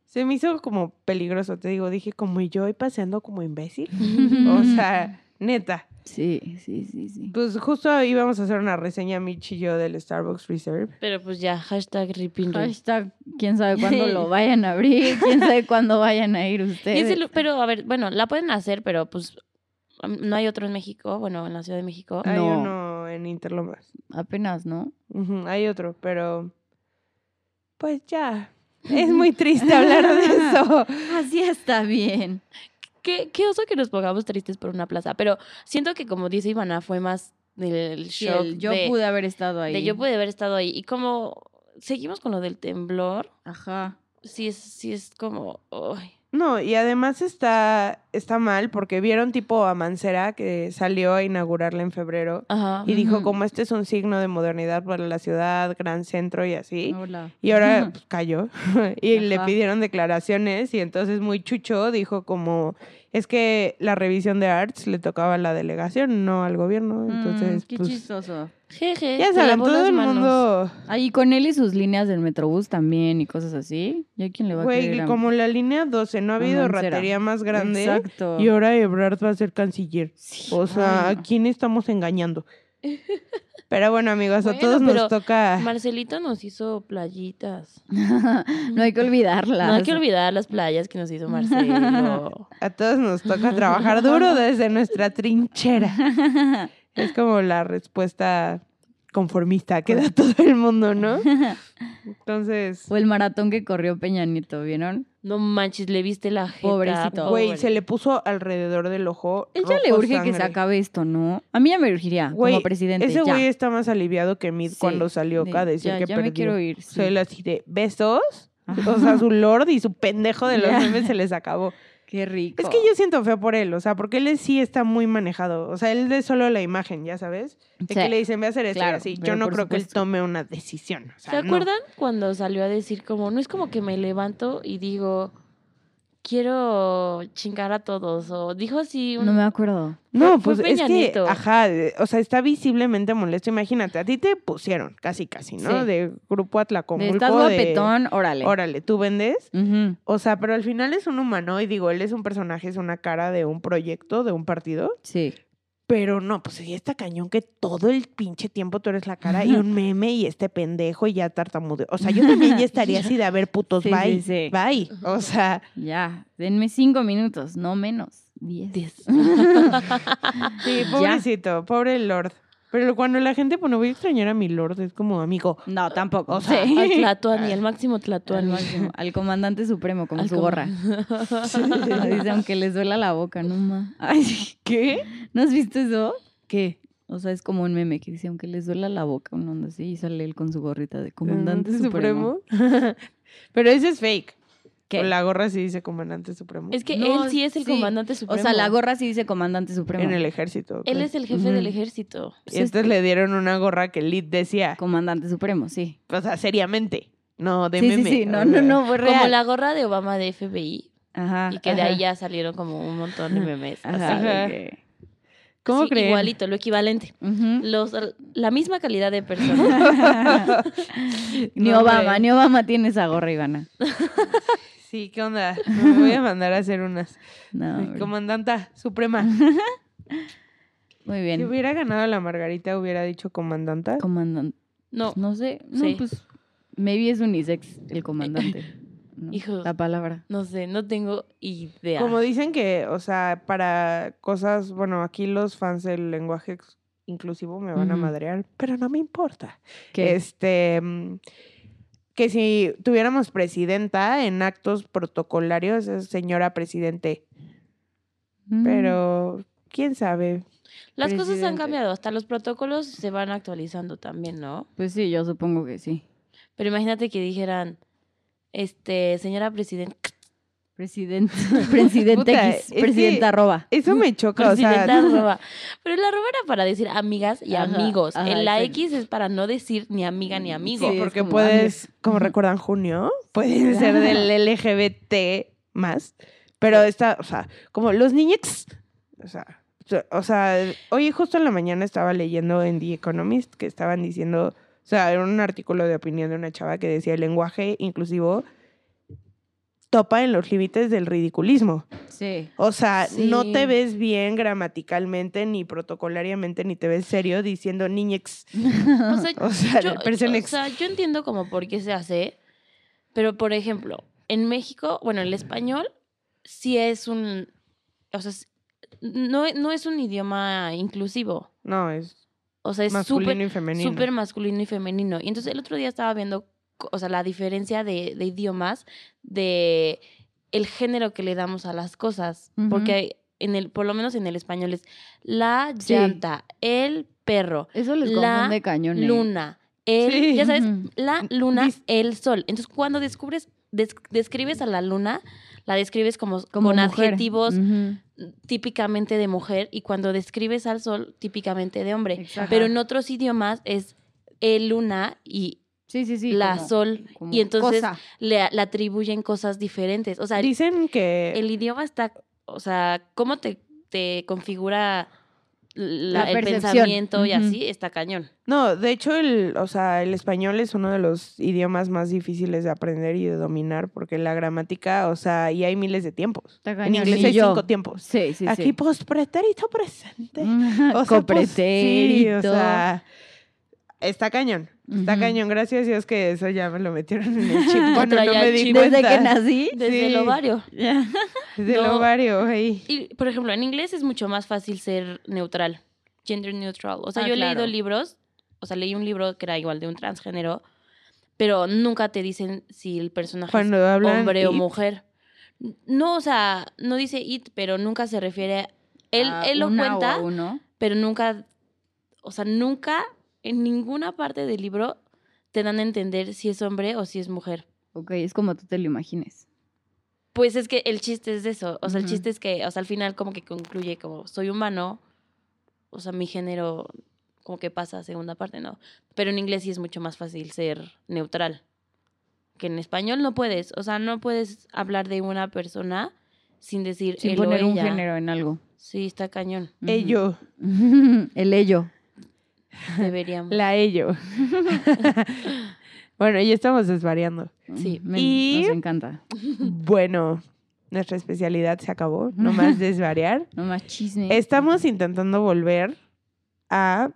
se me hizo como peligroso, te digo, dije como y yo y paseando como imbécil. o sea, neta. Sí, sí, sí, sí. Pues justo íbamos a hacer una reseña, Mitch y yo, del Starbucks Reserve. Pero pues ya, hashtag Ripin Rip. Hashtag, quién sabe cuándo lo vayan a abrir, quién sabe cuándo vayan a ir ustedes. pero, a ver, bueno, la pueden hacer, pero pues no hay otro en México, bueno, en la Ciudad de México. Hay No. uno en Interlomas. Apenas, ¿no? Hay otro, pero pues ya. Es muy triste hablar de eso. Así está bien. Qué, qué oso que nos pongamos tristes por una plaza, pero siento que como dice Ivana, fue más del shock el yo de, pude haber estado ahí. de yo pude haber estado ahí. Y como seguimos con lo del temblor, Ajá. sí es, sí es como, No, y además está, está mal porque vieron tipo a Mancera que salió a inaugurarla en febrero ajá. y dijo como este es un signo de modernidad para la ciudad, gran centro y así. Hola. Y ahora pues, cayó y le pidieron declaraciones y entonces muy chucho dijo como es que la revisión de arts le tocaba a la delegación, no al gobierno. Entonces, Mm, qué pues, chistoso. Jeje, ya se saben, todo las el manos. mundo, Ahí con él y sus líneas del Metrobús también y cosas así. ¿Ya quién le va a güey, a- como la línea 12, no ha a habido Mancera? ratería más grande. Exacto. Y ahora Ebrard va a ser canciller. Sí. O sea, Ay, ¿a quién estamos engañando? Pero bueno, amigos, a todos nos toca. Marcelito nos hizo playitas. no hay que olvidarlas. No hay que olvidar las playas que nos hizo Marcelo. A todos nos toca trabajar duro desde nuestra trinchera. Es como la respuesta conformista que da todo el mundo, ¿no? Entonces, O el maratón que corrió Peña Nieto, ¿vieron? No manches, le viste la jeta. Pobrecito. güey, se le puso alrededor del ojo. Él ya le urge que se acabe esto, ¿no? A mí ya me urgiría Güey, como presidente. Ese güey está más aliviado que Mid Sí, cuando salió de- acá a decir ya, que ya perdió. me quiero ir. Sí. él así de besos. O sea, su lord y su pendejo de los memes se les acabó. Qué rico. Es que yo siento feo por él, o sea, porque él sí está muy manejado. O sea, él de solo la imagen, ya sabes. De Sí. que le dicen, ve a hacer esto y Claro, así. Yo no creo que él tome una decisión. O sea, ¿Se no. acuerdan cuando salió a decir como, no es como que me levanto y digo, quiero chingar a todos. O dijo así. un- No me acuerdo. No, Fue pues es que, ajá, o sea, está visiblemente molesto. Imagínate, a ti te pusieron casi, casi, ¿no? Sí. De Grupo De Atlacomulco. estás de, guapetón, órale. Órale, ¿tú vendes? O sea, pero al final es un humano y digo, él es un personaje, es una cara de un proyecto, de un partido. Sí. Pero no, pues sí está cañón que todo el pinche tiempo tú eres la cara y un meme y este pendejo y ya tartamudeo. O sea, yo también ya estaría así de a ver putos, Sí, bye, sí, sí. bye. O sea, Ya, denme cinco minutos, no menos. Diez. Diez. sí, pobrecito, pobre Lord. Pero cuando la gente, bueno, voy a extrañar a mi Lord, es como amigo. No, tampoco. O sea, Sí. Al Tlatuani, al máximo Al, Tlatuani. máximo, al comandante supremo, Al su com- gorra. Dice, aunque les duela la boca, no ma. Ay, sí. ¿Qué? ¿No has visto eso? ¿Qué? O sea, es como un meme que dice, aunque les duela la boca, un onda así, y sale él con su gorrita de comandante supremo. Pero ese es fake. ¿Qué? O la gorra sí dice comandante supremo. Es que No, él sí es el sí. comandante O supremo. sea, la gorra sí dice comandante supremo. en el ejército. Él es el jefe del ejército. Y entonces le dieron una gorra que Lid decía, Comandante supremo, sí. o sea, seriamente. No, de sí, meme. sí, sí, no, o no, no, fue real. Como la gorra de Obama de FBI. Ajá. Y que de ahí ya salieron como un montón de memes. Ajá, así. Ajá. que- ¿Cómo Sí, creen? Igualito, lo equivalente. Los, la misma calidad de persona. Ni No, Obama, ni Obama tiene esa gorra, Ivana. Sí, ¿qué onda? Me voy a mandar a hacer unas. No. Comandanta suprema. Muy Si bien. hubiera ganado la Margarita, hubiera dicho comandanta. Comandante. No, No sé. No, Sí. pues. Maybe es unisex el comandante. ¿no? Hijos. La palabra. no sé, no tengo idea. Como dicen que, o sea, para cosas, bueno, aquí los fans del lenguaje inclusivo me van a madrear, pero no me importa. ¿Qué? Este, que si tuviéramos presidenta en actos protocolarios, es señora presidente, Mm. pero quién sabe. Las cosas han cambiado, hasta los protocolos se van actualizando también, ¿no? Pues sí, yo supongo que sí. Pero imagínate que dijeran, este, señora presidenta, Presidente, presidente Puta, X, es que- presidenta arroba. Eso me choca, o sea, presidenta arroba. Pero la arroba era para decir amigas y Ajá, amigos. ajá, En la. X es para no decir ni amiga ni amigo. Sí, porque como, puedes, como recuerdan junio, pueden ser del LGBT más, pero está, o sea, como los niños, o sea, o sea, hoy justo en la mañana estaba leyendo en The Economist que estaban diciendo, o sea, era un artículo de opinión de una chava que decía el lenguaje inclusivo topa en los límites del ridiculismo. Sí. O sea, no te ves bien gramaticalmente ni protocolariamente ni te ves serio diciendo niñex. O sea, O sea, yo, persona o ex- sea, yo entiendo como por qué se hace, pero por ejemplo, en México, bueno, el español sí es un, o sea, no, no es un idioma inclusivo. No, es O sea, es masculino súper y femenino. súper masculino y femenino. Y entonces el otro día estaba viendo, o sea, la diferencia de, de idiomas, de el género que le damos a las cosas. Porque en el, por lo menos en el español es la Sí. llanta, el perro, Eso les La confunde cañón. ¿eh? luna, el, Sí. ya sabes, la luna, el sol. Entonces, cuando descubres, des- describes a la luna, la describes como, Como con mujer. adjetivos típicamente de mujer y cuando describes al sol, típicamente de hombre. Exacto. Pero en otros idiomas es el luna y Sí, sí, sí. la como- sol. como Y entonces le, le atribuyen cosas diferentes. O sea, Dicen que el idioma está, o sea, cómo te, te configura la- La el pensamiento y así, está cañón. no, de hecho el, o sea, el español es uno de los idiomas más difíciles de aprender y de dominar porque la gramática, o sea, y hay miles de tiempos. En inglés hay yo. cinco tiempos. Sí, sí, Aquí sí. pospretérito presente. O sea, pues, sí, o sea, está cañón. Está cañón. Gracias a Dios que eso ya me lo metieron en el chip. Bueno, no me di chip. Desde que nací. Desde el ovario. Desde el ovario, ahí. Y, por ejemplo, en inglés es mucho más fácil ser neutral, gender neutral. O sea, Ah, yo he claro. leído libros, o sea, leí un libro que era igual de un transgénero, pero nunca te dicen si el personaje Cuando es hombre o mujer. No, o sea, no dice it, pero nunca se refiere. Él, A él lo cuenta, pero nunca, o sea, nunca en ninguna parte del libro te dan a entender si es hombre o si es mujer. Ok, es como tú te lo imagines. Pues es que el chiste es de eso. O sea, el chiste es que, o sea, al final como que concluye como soy humano. O sea, mi género como que pasa a segunda parte, ¿no? Pero en inglés sí es mucho más fácil ser neutral. que en español no puedes. O sea, no puedes hablar de una persona sin decir Sin él o poner un género en algo. Sí, está cañón. Ello, El ello. Deberíamos. la ello. bueno, ya estamos desvariando. Sí. Me- Y- Nos encanta. Bueno, nuestra especialidad se acabó, no más desvariar. No más chisme. Estamos intentando volver a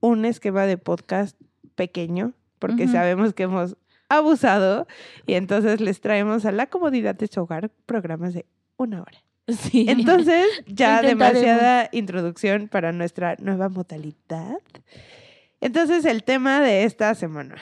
un esquema de podcast pequeño, porque sabemos que hemos abusado y entonces les traemos a la comodidad de su hogar programas de una hora. Sí. Entonces, ya demasiada introducción para nuestra nueva modalidad. Entonces, el tema de esta semana.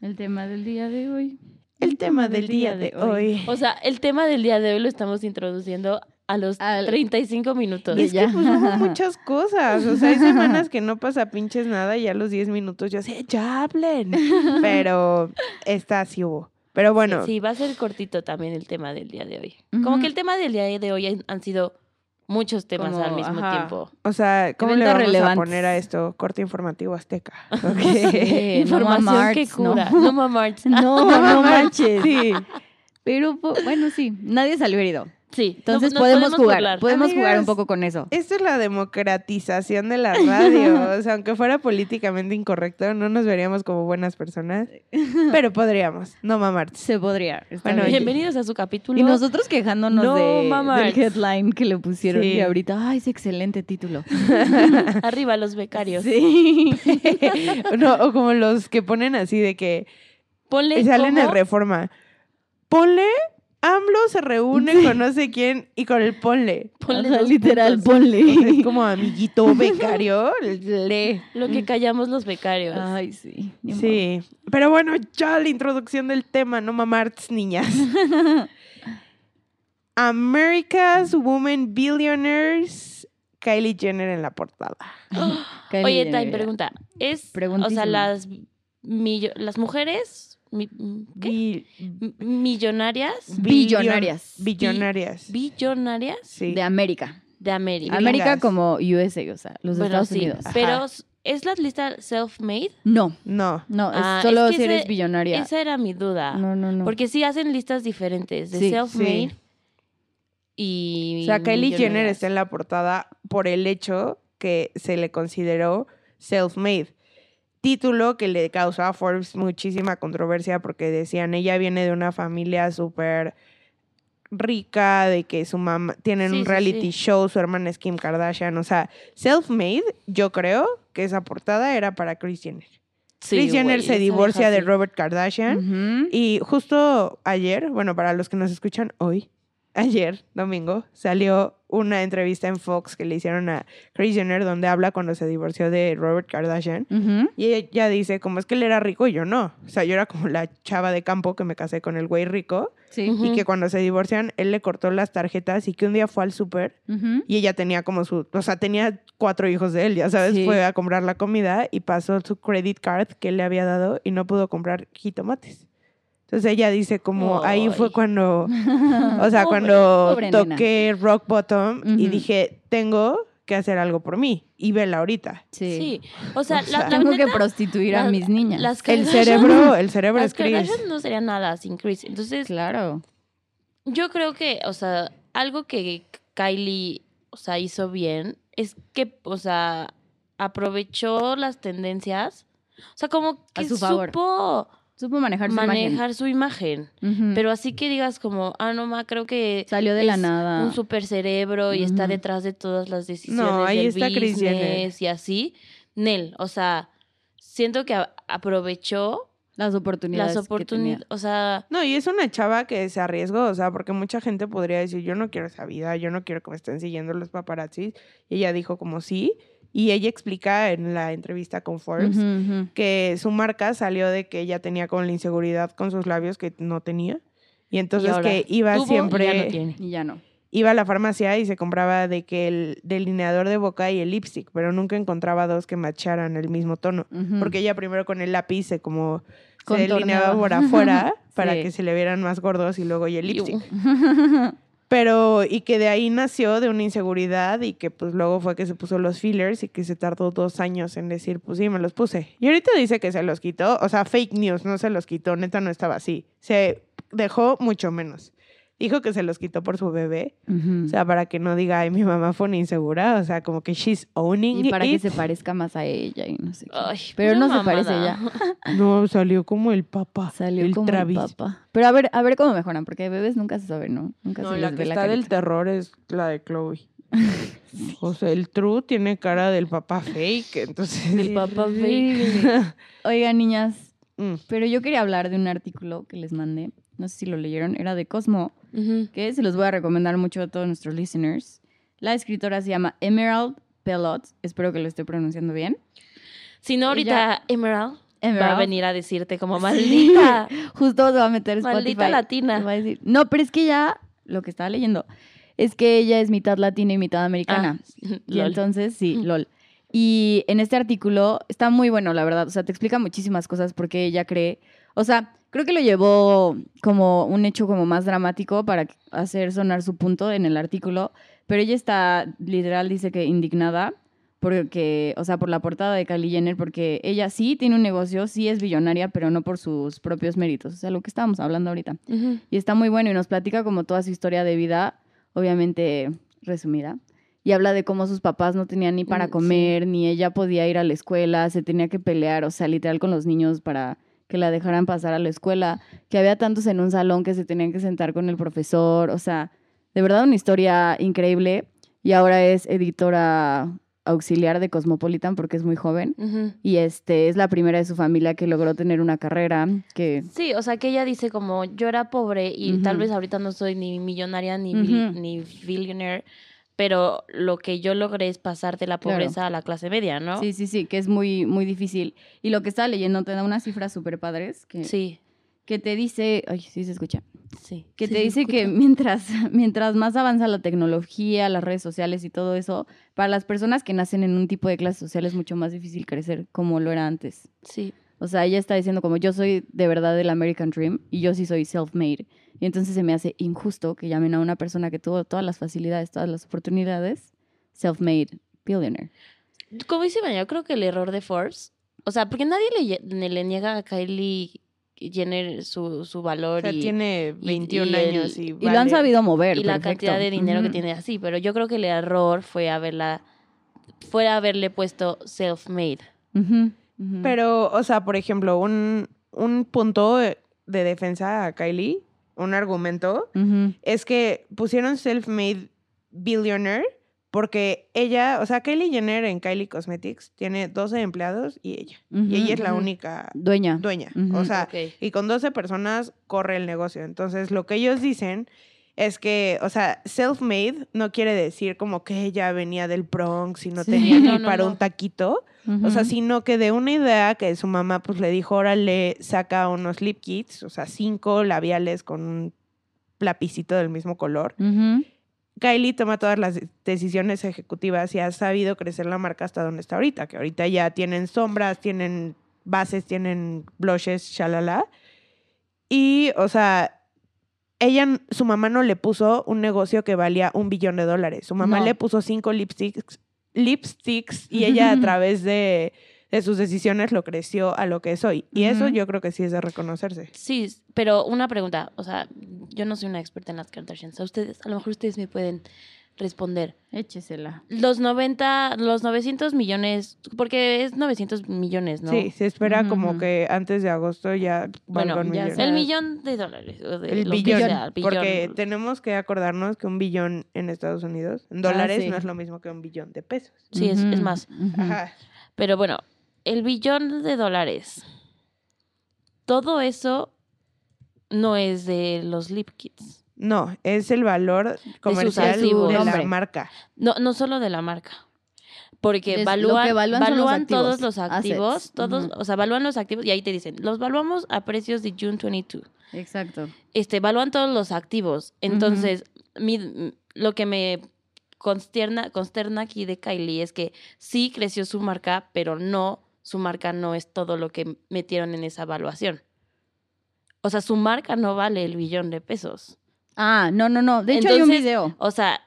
El tema del día de hoy. El tema del día de hoy. O sea, el tema del día de hoy lo estamos introduciendo a los Al- 35 minutos. Y es ya. que pues hubo muchas cosas. O sea, hay semanas que no pasa pinches nada y a los 10 minutos yo sé, ya hablen. Pero esta sí hubo. Pero bueno, Sí, va a ser cortito también el tema del día de hoy. Como que el tema del día de hoy han- sido muchos temas Como, al mismo ajá. tiempo. o sea, ¿cómo le vamos a poner a esto? Corte informativo azteca. Ok. Sí, no Información que mamarts, no. cura. No mamarts. No, no manches. Sí. Pero bueno, sí, nadie salió herido. Sí, Entonces no- nos podemos, jugar. burlar. Podemos jugar un poco con eso. Esto es la democratización de la radio. O sea, aunque fuera políticamente incorrecto, no nos veríamos como buenas personas. Pero podríamos. No mamarte. Se podría. Bueno, bien. Bienvenidos a su capítulo. Y nosotros quejándonos No de, del headline que le pusieron Sí. y ahorita, ay, es excelente título. Arriba los becarios. Sí. no, o como los que ponen así de que Ponle Y salen en como- Reforma. Ponle, AMLO se reúne con no sé quién y con el ponle. ponle Ajá, literal, puntos. O sea, ponle. es como amiguito becario, lee. Lo que callamos los becarios. Ay, sí. Sí, pero bueno, ya la introducción del tema, no mamarts, niñas. America's Women Billionaires, Kylie Jenner en la portada. Oye, Jenner. Time, pregunta. ¿Es, o sea, las, millo- las mujeres mi- ¿qué? Bi- M- millonarias, Billonarias. Billonarias. billonarias Sí. De América. de América. América. Como USA, o sea, los Bueno, Estados sí, Unidos. pero ¿es la lista self-made? No, No. no, es Ah, solo es que si eres ese- billonaria. Esa era mi duda. No, no, no. Porque sí hacen listas diferentes de Sí, self-made sí. y. O sea, Kylie Jenner está en la portada por el hecho que se le consideró self-made. Título que le causó a Forbes muchísima controversia porque decían, ella viene de una familia súper rica, de que su mamá, tienen Sí, un reality sí. show, su hermana es Kim Kardashian, o sea, self-made, yo creo que esa portada era para Kris Jenner. Kris Jenner se divorcia de. Robert Kardashian y justo ayer, bueno, para los que nos escuchan hoy, ayer, domingo, salió una entrevista en Fox que le hicieron a Kris Jenner donde habla cuando se divorció de Robert Kardashian. Y ella dice, como es que él era rico y yo no. O sea, yo era como la chava de campo que me casé con el güey rico Sí. Y que cuando se divorcian, él le cortó las tarjetas y que un día fue al súper Ujú. y ella tenía como su, o sea, tenía cuatro hijos de él, ya sabes, Sí. fue a comprar la comida y pasó su credit card que él le había dado y no pudo comprar jitomates. Entonces ella dice como ahí fue cuando, o sea, Pobre, cuando pobre nena. toqué rock bottom y dije, tengo que hacer algo por mí y vela ahorita. Sí. Sí. O sea, O sea, la, la Tengo que neta, prostituir a mis niñas. Las El cerebro, el cerebro Las es Chris. No sería nada sin Chris. Entonces, Claro. yo creo que, o sea, algo que Kylie, o sea, hizo bien es que, o sea, aprovechó las tendencias. O sea, como A que su favor. supo Supo manejar su manejar su imagen. imagen. Ujú. Pero así que digas como, ah, no, ma, creo que Salió de la nada. un super cerebro y está detrás de todas las decisiones No, ahí del está Jenner. y así. Nel, o sea, siento que aprovechó las oportunidades. las que tenía. oportunidades, o sea, No, y es una chava que se arriesgó, o sea, porque mucha gente podría decir, yo no quiero esa vida, yo no quiero que me estén siguiendo los paparazzis. Y ella dijo como sí, y ella explica en la entrevista con Forbes Ujú, ujú. que su marca salió de que ella tenía con la inseguridad con sus labios que no tenía. Y entonces ahora que iba tuvo y siempre, ya no tiene. Y ya no. iba a la farmacia y se compraba de que el delineador de boca y el lipstick, pero nunca encontraba dos que macharan el mismo tono. Ujú. Porque ella primero con el lápiz se como se delineaba por afuera para Sí. que se le vieran más gordos y luego y el lipstick. Pero, y que de ahí nació de una inseguridad y que pues luego fue que se puso los fillers y que se tardó dos años en decir, pues sí, me los puse. Y ahorita dice que se los quitó, o sea, fake news, no se los quitó, neta no estaba así. Se dejó mucho menos. Dijo que se los quitó por su bebé, o sea, para que no diga, ay, mi mamá fue una insegura, o sea, como que she's owning y para que se parezca más a ella y no sé qué. Ay, Pero no se parece mamada. ya. No, salió como el papá, Salió el como Travis. el papá. Pero a ver, a ver cómo mejoran, porque de bebés nunca se sabe, ¿no? Nunca No, se la les que ve la está del terror es la de Chloe. O sea, el True tiene cara del papá fake, entonces... El papá Horrible. Oigan, niñas, Mm. pero yo quería hablar de un artículo que les mandé. No sé si lo leyeron. Era de Cosmo, que se los voy a recomendar mucho a todos nuestros listeners. La escritora se llama Emerald Pelot. Espero que lo esté pronunciando bien. Si no, ahorita Emerald, va Emerald. a venir a decirte como maldita. Justo se va a meter Spotify. Maldita latina. Va a decir- No, pero es que ya, lo que estaba leyendo, es que ella es mitad latina y mitad americana. Ah, Y lol. entonces, sí, lol. Y en este artículo está muy bueno, la verdad. O sea, te explica muchísimas cosas porque ella cree. O sea, creo que lo llevó como un hecho como más dramático para hacer sonar su punto en el artículo. Pero ella está, literal, dice que indignada porque, o sea, por la portada de Kylie Jenner, porque ella sí tiene un negocio, sí es billonaria, pero no por sus propios méritos. O sea, lo que estábamos hablando ahorita. Y está muy bueno y nos platica como toda su historia de vida, obviamente resumida. Y habla de cómo sus papás no tenían ni Mm, para sí. comer, ni ella podía ir a la escuela, se tenía que pelear, o sea, literal con los niños para que la dejaran pasar a la escuela, que había tantos en un salón que se tenían que sentar con el profesor, o sea, de verdad una historia increíble. Y ahora es editora auxiliar de Cosmopolitan porque es muy joven. Y este es la primera de su familia que logró tener una carrera que Sí, o sea que ella dice como yo era pobre y tal vez ahorita no soy ni millonaria ni, ni billionaire, pero lo que yo logré es pasar de la Claro. pobreza a la clase media, ¿no? Sí, sí, sí, que es muy, muy difícil. Y lo que estaba leyendo te da unas cifras súper padres que, sí, que te dice, ay, sí se escucha, sí. que Sí, te dice que mientras, mientras más avanza la tecnología, las redes sociales y todo eso, para las personas que nacen en un tipo de clase social es mucho más difícil crecer como lo era antes. Sí, O sea, ella está diciendo como yo soy de verdad del American Dream y yo sí soy self-made. Y entonces se me hace injusto que llamen a una persona que tuvo todas las facilidades, todas las oportunidades, self-made billionaire. como dice Maña, yo creo que el error de Forbes, o sea, porque nadie le, le niega a Kylie Jenner su, su O valor sea, y, tiene y- 21 y el- años y, Y lo han vale. sabido mover. y la perfecto. cantidad de dinero que Ujú. tiene así, pero yo creo que el error fue haberla, fue haberle puesto self-made. Pero, o sea, por ejemplo, un, un punto de defensa a Kylie, un argumento, es que pusieron self-made billionaire porque ella, o sea, Kylie Jenner en Kylie Cosmetics tiene 12 empleados y ella. Y ella es la única dueña. dueña. O sea, y con 12 personas corre el negocio. Entonces, lo que ellos dicen es que, o sea, self-made no quiere decir como que ella venía del Bronx y no Sí. tenía ni No, para no. un taquito. Ujú. O sea, sino que de una idea que su mamá pues le dijo, órale, saca unos lip kits, o sea, cinco labiales con un lapicito del mismo color. Kylie toma todas las decisiones ejecutivas y ha sabido crecer la marca hasta donde está ahorita, que ahorita ya tienen sombras, tienen bases, tienen blushes, shalala. Y, o sea, ella, su mamá no le puso un negocio que valía un billón de dólares. Su mamá No. le puso cinco lipsticks, lipsticks y ella a través de, de sus decisiones lo creció a lo que es hoy. Y eso yo creo que sí es de reconocerse. Sí, pero una pregunta, o sea, yo no soy una experta en las Kardashians, a ustedes, a lo mejor ustedes me pueden responder. Échesela. Los 90, los 900 millones, porque es 900 millones, ¿no? Sí, se espera como que antes de agosto ya Bueno, valga un ya millón. sea- El millón de dólares. o de El lo que billón, sea, el billón. porque tenemos que acordarnos que un billón en Estados Unidos, en dólares, Ah, sí. no es lo mismo que un billón de pesos. Sí, es, más. Ajá. Pero bueno, el billón de dólares. Todo eso no es de los lip kits. No, es el valor comercial de, la marca. No, no solo de la marca. Porque Es- lo evalúan, los activos, todos los activos, assets. todos, o sea, evalúan los activos y ahí te dicen, los evaluamos a precios de June 22. Exacto. Este, evalúan todos los activos. Entonces, mi- lo que me consterna, consterna aquí de Kylie es que sí creció su marca, pero no, su marca no es todo lo que metieron en esa evaluación. O sea, su marca no vale el billón de pesos. Ah, no, no, no. De hecho, hay un video. O sea,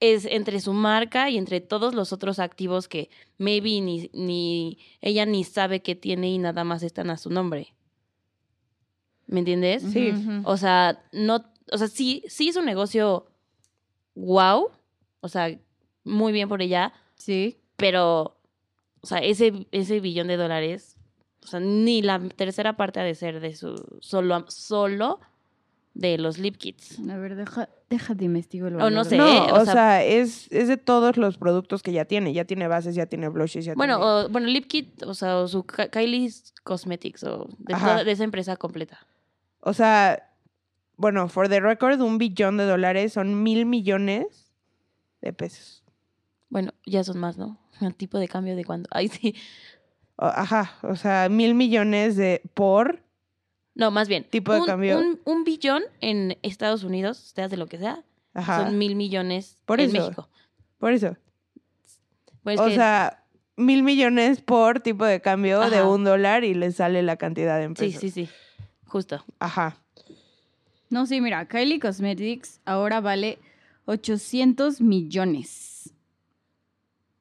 es entre su marca y entre todos los otros activos que maybe ni, ni ella ni sabe que tiene y nada más están a su nombre. ¿Me entiendes? Sí. O sea, no, o sea, sí, sí es un negocio wow, o sea, muy bien por ella, Sí. pero, o sea, ese, ese billón de dólares, o sea, ni la tercera parte ha de ser de su, solo, solo de los lip kits. A ver, deja, déjate investigo el O no de- sé, No, eh, o o sea- sea, es, es de todos los productos que ya tiene. Ya tiene bases, ya tiene blushes, ya Bueno, tiene... o, bueno, lip kit, o sea, o su Kylie's Cosmetics, o de, toda- de esa empresa completa. O sea, bueno, for the record, un billón de dólares son mil millones de pesos. Bueno, ya son más, ¿no? El tipo de cambio de cuando. Ay, sí. Ajá, o sea, mil millones de por... No, más bien. Tipo de un, cambio. Un, un billón en Estados Unidos, sea de lo que sea, Ajá, son mil millones Por en eso. México. por eso. Pues o que- sea, mil millones por tipo de cambio de un dólar y le sale la cantidad en sí, pesos. sí, sí. Justo. Ajá. No, sí, mira, Kylie Cosmetics ahora vale 800 millones.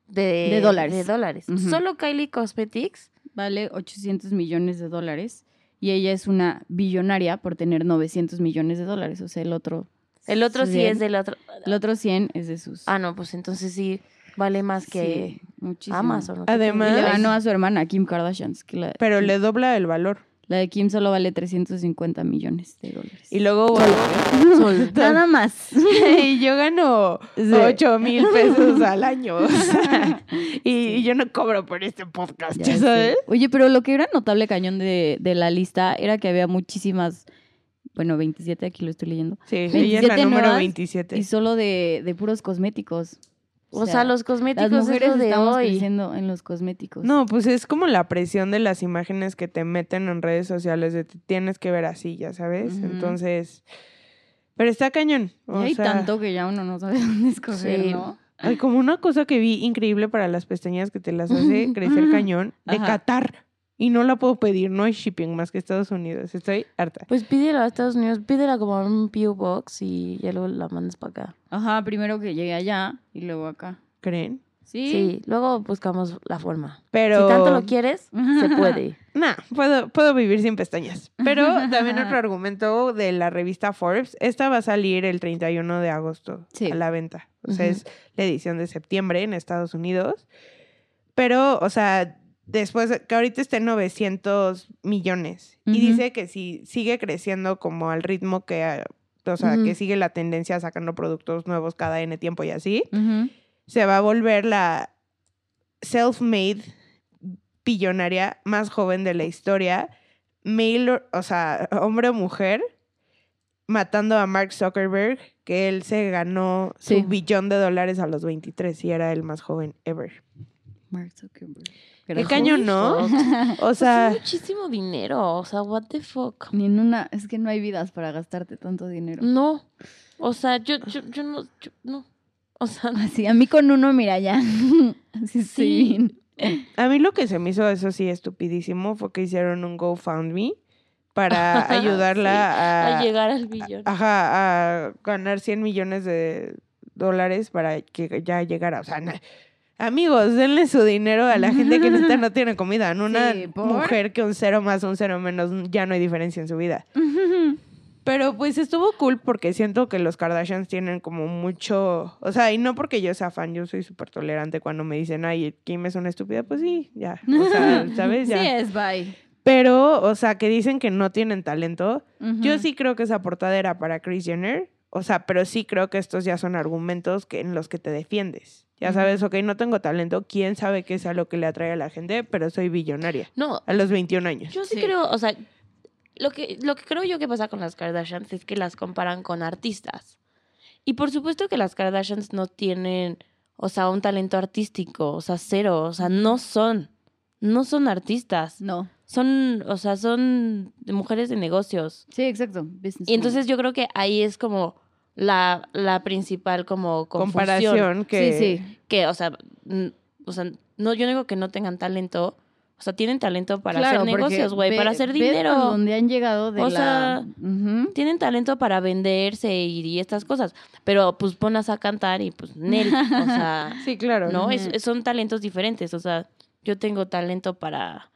De, De dólares. De dólares. Solo Kylie Cosmetics. Vale 800 millones de dólares. Y ella es una billonaria por tener 900 millones de dólares. O sea, el otro. El otro sí 100, es del otro. El otro 100 es de sus. Ah, no, pues entonces sí vale más que Sí, muchísimo. Amazon. Además- Y le ganó a su hermana, Kim Kardashian. que la, Pero Kim- le dobla el valor. La de Kim solo vale 350 millones de dólares. Y luego... Nada más. y yo gano Sí. 8 mil pesos al año. o sea, y, y yo no cobro por este podcast, Ya ¿ya sé. sabes? Oye, pero lo que era notable cañón de, de la lista era que había muchísimas, bueno, 27, aquí lo estoy leyendo, Sí, ella es la 27 número nuevas 27. y solo de, de puros cosméticos. O sea, los cosméticos las es mujeres lo de estamos hoy. creciendo en los cosméticos. No, pues es como la presión de las imágenes que te meten en redes sociales de te tienes que ver así, ya sabes. Entonces, pero está cañón. Y hay sea, tanto que ya uno no sabe dónde escoger, Sí. ¿no? Hay como una cosa que vi increíble para las pestañas que te las hace crecer cañón de Ajá. Qatar. Y no la puedo pedir, no hay shipping más que Estados Unidos. Estoy harta. Pues pídela a Estados Unidos, pídela como en un PO Box y ya luego la mandas para acá. Ajá, primero que llegue allá y luego acá. ¿Creen? Sí. Sí, luego buscamos la forma. Pero. Si tanto lo quieres, se puede. Nah, puedo, puedo vivir sin pestañas. Pero también otro argumento de la revista Forbes. Esta va a salir el 31 de agosto Sí. a la venta. O sea, Ujú. es la edición de septiembre en Estados Unidos. Pero, o sea, después, de- que ahorita está en 900 millones. Y dice que si sigue creciendo como al ritmo que, ah, o sea, que sigue la tendencia sacando productos nuevos cada N tiempo y así, se va a volver la self-made billonaria más joven de la historia, male, o sea, hombre o mujer, matando a Mark Zuckerberg, que él se ganó Sí. su billón de dólares a los 23 y era el más joven ever. Mark Zuckerberg. Qué Pero cañón, ¿no? O Pues sea, es muchísimo dinero. O sea, what the fuck. Ni en una, es que no hay vidas para gastarte tanto dinero. No. O sea, yo, yo, yo no, yo no. O sea, Así, a mí con uno, mira ya. Así Sí. sí. a mí lo que se me hizo eso sí estupidísimo fue que hicieron un GoFundMe para ayudarla a, a llegar al billón. Ajá, a ganar 100 millones de dólares para que ya llegara. O sea, na- amigos, denle su dinero a la gente que neta no tiene comida. En una Sí, mujer que un cero más, un cero menos, ya no hay diferencia en su vida. Pero pues estuvo cool porque siento que los Kardashians tienen como mucho, o sea, y no porque yo sea fan, yo soy súper tolerante cuando me dicen, ay, Kim es una estúpida, pues sí, ya, o sea, ¿sabes? Sí Ya. es, bye. Pero, o sea, que dicen que no tienen talento, yo sí creo que esa portada era para Chris Jenner. O sea, pero sí creo que estos ya son argumentos que, en los que te defiendes. Ya sabes, ok, no tengo talento, quién sabe qué es a lo que le atrae a la gente, pero soy billonaria No, a los 21 años. yo sí, Sí. creo, o sea, lo que, lo que creo yo que pasa con las Kardashians es que las comparan con artistas. Y por supuesto que las Kardashians no tienen, o sea, un talento artístico, o sea, cero, o sea, no son, no son artistas. No. Son, o sea, son mujeres de negocios. Sí, exacto. Business Y entonces yo creo que ahí es como la, la principal como confusión. Comparación que... Sí, sí. Que, o sea, o sea, no, yo no digo que no tengan talento, O sea, tienen talento para Claro, hacer negocios, güey, para hacer dinero. donde han llegado de O la... sea. Tienen talento para venderse y, y estas cosas. Pero pues ponas a cantar y pues Nel. O sea, Sí, claro. no, es- son talentos diferentes. O sea, yo tengo talento para.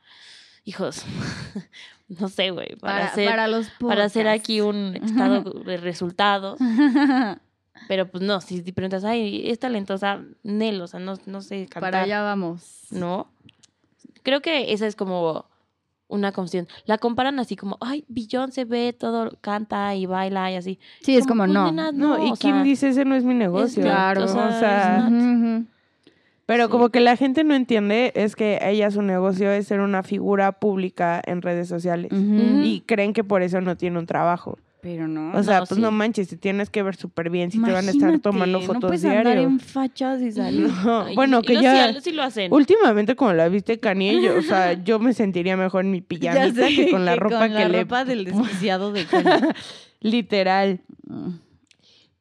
Hijos. no sé, güey. Para, para, hacer, para los para hacer aquí un estado de resultados. Pero pues no, si te preguntas, ay, es talentosa, Nel, o sea, no, no sé cantar. para allá vamos. ¿No? Creo que esa es como una confusión. La comparan así como, ay, se ve, todo canta y baila y así. Sí, es como pues, no. nena, No, y Kim sea, dice, ese no es mi negocio. Claro. O o sea, sea, es Ujú, ujú. Pero sí. como que la gente no entiende es que ella su negocio es ser una figura pública en redes sociales. Y creen que por eso no tiene un trabajo. Pero no. O sea, No, pues sí. no manches, te tienes que ver súper bien si te van a estar tomando Imagínate, fotos no puedes diario. andar en fachas y salir. No, Ay, bueno, y que ya Sí, sí lo hacen. últimamente como la viste Kanye, yo, o sea, yo me sentiría mejor en mi pijamita que con la ropa que la le ropa del desquiciado de Kanye. literal.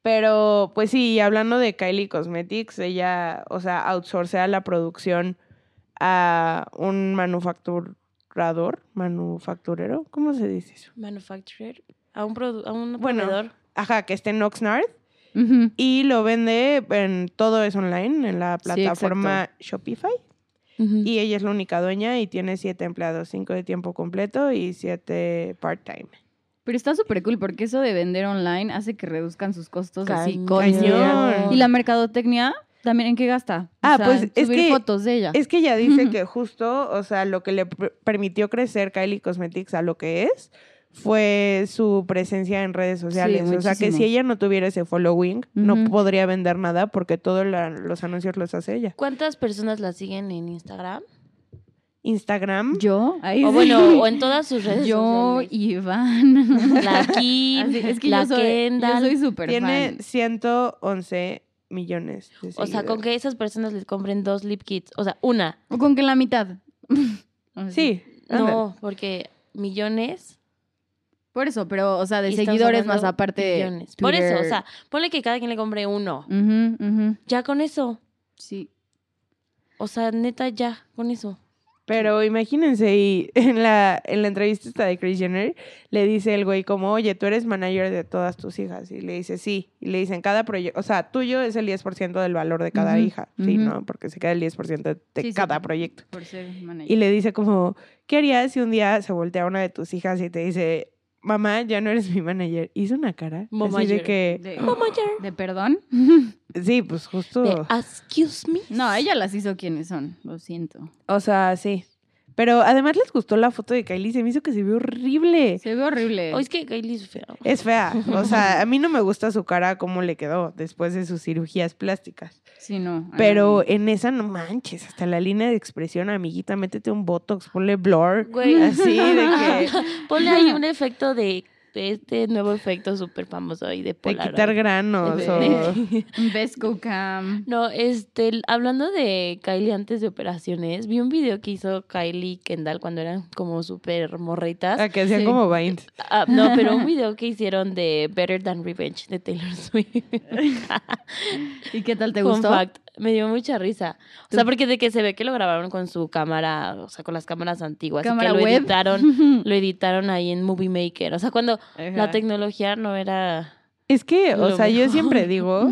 Pero, pues sí, hablando de Kylie Cosmetics, ella, o sea, outsourcea la producción a un manufacturador, manufacturero, ¿cómo se dice eso? Manufacturer. A un, produ- a un Bueno. proveedor. Ajá, que esté en Oxnard y lo vende en todo es online, en la Sí, plataforma Shopify. Y ella es la única dueña y tiene siete empleados, cinco de tiempo completo y siete part-time. Pero está súper cool porque eso de vender online hace que reduzcan sus costos así Cañón. Y la mercadotecnia también en qué gasta? O Ah, sea, pues, es subir que- fotos de ella. Es que ella dice que justo, o sea, lo que le per- permitió crecer Kylie Cosmetics a lo que es fue su presencia en redes sociales. o sea, que si ella no tuviera ese following, no podría vender nada porque todos los anuncios los hace ella. ¿Cuántas personas la siguen en Instagram? Instagram. Yo, ahí O sí. bueno, o en todas sus redes yo, sociales. Iván. La Kim, Así, es que la yo soy, yo Kendall. soy súper Tiene fan. 111 millones de O sea, con que esas personas les compren dos lip kits. O sea, una. O con que la mitad. O sea, Sí. No, porque millones Por eso, pero, o sea, de seguidores más aparte. billones. Por eso, o sea, ponle que cada quien le compre uno. Ya con eso. Sí. O sea, neta, ya, con eso. Pero imagínense, y en la, en la entrevista esta de Kris Jenner, le dice el güey como, oye, tú eres manager de todas tus hijas. Y le dice, sí. Y le dicen, cada proyecto, o sea, tuyo es el 10% del valor de cada hija. Sí. ¿no? Porque se queda el 10% de, Sí, cada proyecto. Por ser manager. Y le dice como, ¿qué harías si un día se voltea una de tus hijas y te dice, mamá, ya no eres mi manager? Hizo una cara. Así de que, De, Mamager. ¿De perdón? sí, pues justo. De, excuse me. No, ella las hizo quienes son. Lo siento. O sea, sí. Pero además les gustó la foto de Kylie, se me hizo que se ve horrible. Se ve horrible. O es que Kylie es fea. Es fea. O sea, a mí no me gusta su cara, cómo le quedó después de sus cirugías plásticas. Sí, no. a Pero en esa no manches, hasta la línea de expresión, amiguita, métete un botox, ponle blur. Güey. Así de que Ponle ahí un efecto de este nuevo efecto súper famoso ahí de quitar granos De- o Un Vesco Cam. No, este, hablando de Kylie antes de operaciones, vi un video que hizo Kylie y Kendall cuando eran como súper morritas. a que hacían Sí. como Vines. Ah, no, pero un video que hicieron de Better Than Revenge de Taylor Swift. ¿Y qué tal te Fun gustó? fact, me dio mucha risa. O Tú- sea, porque de que se ve que lo grabaron con su cámara, o sea, con las cámaras antiguas, y Cámara que lo web. editaron, lo editaron ahí en Movie Maker. O sea, cuando la tecnología no era Es que, o sea, yo siempre digo,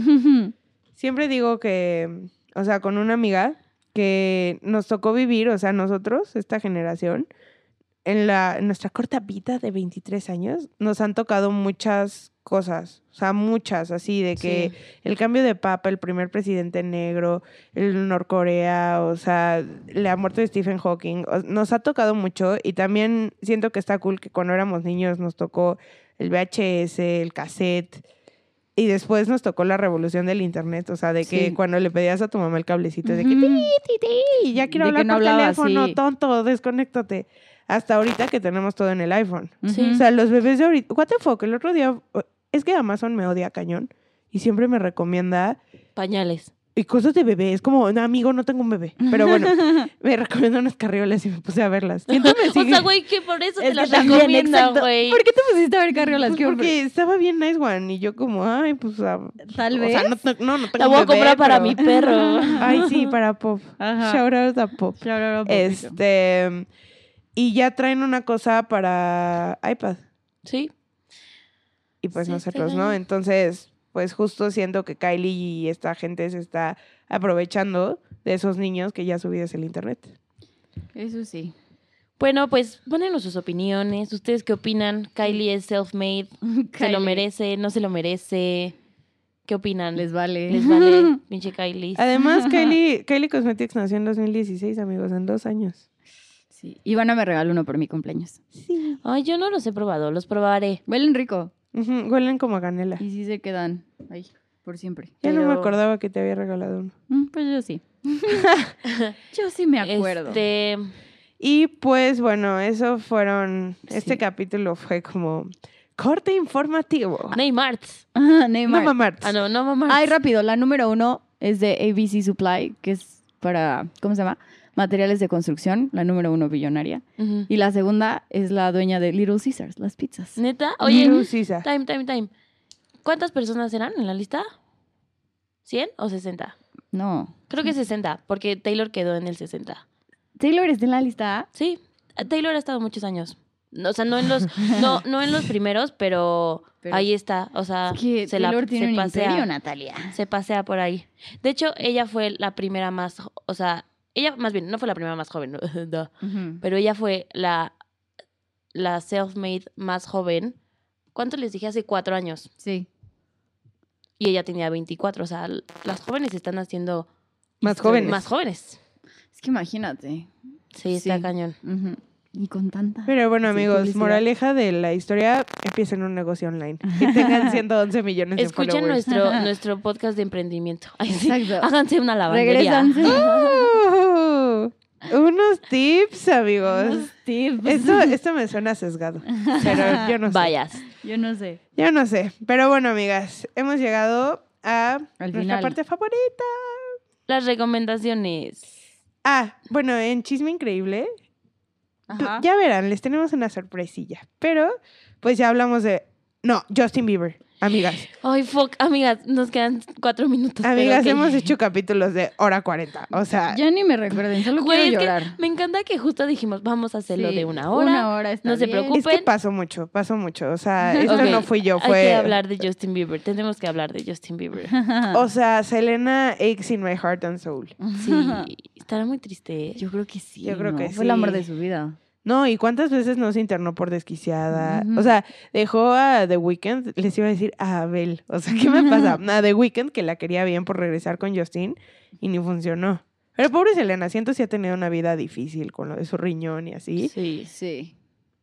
siempre digo que, o sea, con una amiga que nos tocó vivir, o sea, nosotros, esta generación, en, la, en nuestra corta vida de 23 años, nos han tocado muchas cosas, o sea, muchas, así de que Sí. el cambio de papa, el primer presidente negro, el Norcorea, o sea, la muerte de Stephen Hawking, nos ha tocado mucho y también siento que está cool que cuando éramos niños nos tocó el VHS, el cassette. Y después nos tocó la revolución del internet, o sea, de que Sí. cuando le pedías a tu mamá el cablecito, de que ti, ti, ti, ya quiero De hablar no por hablaba, teléfono, sí. tonto, desconéctate. Hasta ahorita que tenemos todo en el iPhone. Sí. O sea, los bebés de ahorita, what the fuck, el otro día, es que Amazon me odia cañón y siempre me recomienda pañales. y cosas de bebé. Es como, no, amigo, no tengo un bebé. Pero bueno, me recomiendo unas carriolas y me puse a verlas. Entonces me O sea, güey, que por eso te Es que las recomienda, güey. ¿Por qué te pusiste a ver carriolas? Pues porque estaba bien nice one. Y yo como, ay, pues... ah, Tal o vez. sea, no, no, no, tengo La voy a comprar para pero- mi perro. Ay, sí, para Pop. Ajá. Shout out a Pop. Shout out a Popito. Este... Y ya traen una cosa para iPad. Sí. y pues Sí, nosotros, ¿no? Entonces, pues justo siento que Kylie y esta gente se está aprovechando de esos niños que ya su vida es el internet. Eso sí. Bueno, pues pónenos sus opiniones. ¿Ustedes qué opinan? Kylie es self-made. ¿Se lo merece? ¿No se lo merece? ¿Qué opinan? Les vale. Les vale, pinche Kylie. Además, Kylie, Kylie Cosmetics nació en 2016, amigos, en dos años. Sí. Ivana me regaló uno por mi cumpleaños. Sí. Ay, yo no los he probado, los probaré. Huelen rico. huelen como a canela. Y sí se quedan ahí por siempre. Ya no me acordaba que te había regalado uno. Mm, Pues yo sí. yo sí me acuerdo. Este, Y pues bueno, eso fueron. Este capítulo fue como corte informativo. Neymar. Ah, No Neymar. mamar. Ah, no, no mamar. Ay, rápido. La número uno es de ABC Supply, que es para, ¿cómo se llama? Materiales de construcción, la número uno billonaria. Ujú. Y la segunda es la dueña de Little Caesars, las pizzas. ¿Neta? Oye, Little Caesar. time, time, time. ¿Cuántas personas eran en la lista? ¿100 o 60? No. Creo que 60, porque Taylor quedó en el 60. Taylor está en la lista. Sí, Taylor ha estado muchos años. O sea, no en los, no, no en los primeros, pero, Pero- ahí está. O sea, Es que se, la, Taylor tiene se un pasea. imperio, Natalia. se pasea por ahí. De hecho, ella fue la primera más, o sea, ella más bien no fue la primera más joven, pero ella fue la, la self-made más joven. ¿Cuánto les dije? Hace cuatro años. Sí. Y ella tenía 24. O sea, las jóvenes están haciendo Más jóvenes. más jóvenes. Es que imagínate. Sí, está Sí. cañón. Ujú. Y con tanta. Pero bueno, amigos, publicidad. moraleja de la historia, empiecen un negocio online. Que tengan 111 millones de Escuchen followers. nuestro, nuestro podcast de emprendimiento. Ay, sí. Háganse una lavandería. Regresanse. ¡Oh! unos tips, amigos. Unos tips. Esto, esto me suena sesgado. Pero yo no sé. Vayas. Yo no sé. Yo no sé. Pero bueno, amigas, hemos llegado a Al nuestra final. parte favorita. Las recomendaciones. Ah, bueno, en Chisme Increíble, Ya verán, les tenemos una sorpresilla. Pero, pues ya hablamos de. No, Justin Bieber, amigas. Ay, fuck. Amigas, nos quedan cuatro minutos. pero Amigas, hemos hecho capítulos de hora 40. O sea, Ya ni me recuerden, solo Güey, quiero es que llorar. me encanta que justo dijimos, vamos a hacerlo Sí, de una hora. Una hora está no se es preocupen. que pasó mucho, pasó mucho. O sea, esto no fui yo, Hay fue. que hablar de Justin Bieber. Tenemos que hablar de Justin Bieber. O sea, Selena aches in my heart and soul. Sí, estará muy triste. ¿eh? Yo creo que sí. Yo creo ¿no? que Fue el amor sí. de su vida. No, ¿y cuántas veces no se internó por desquiciada? O sea, dejó a The Weeknd, les iba a decir a Abel. O sea, ¿qué me pasa? A The Weeknd, que la quería bien por regresar con Justin, y ni funcionó. Pero pobre Selena, siento si ha tenido una vida difícil con lo de su riñón y así. Sí. Sí.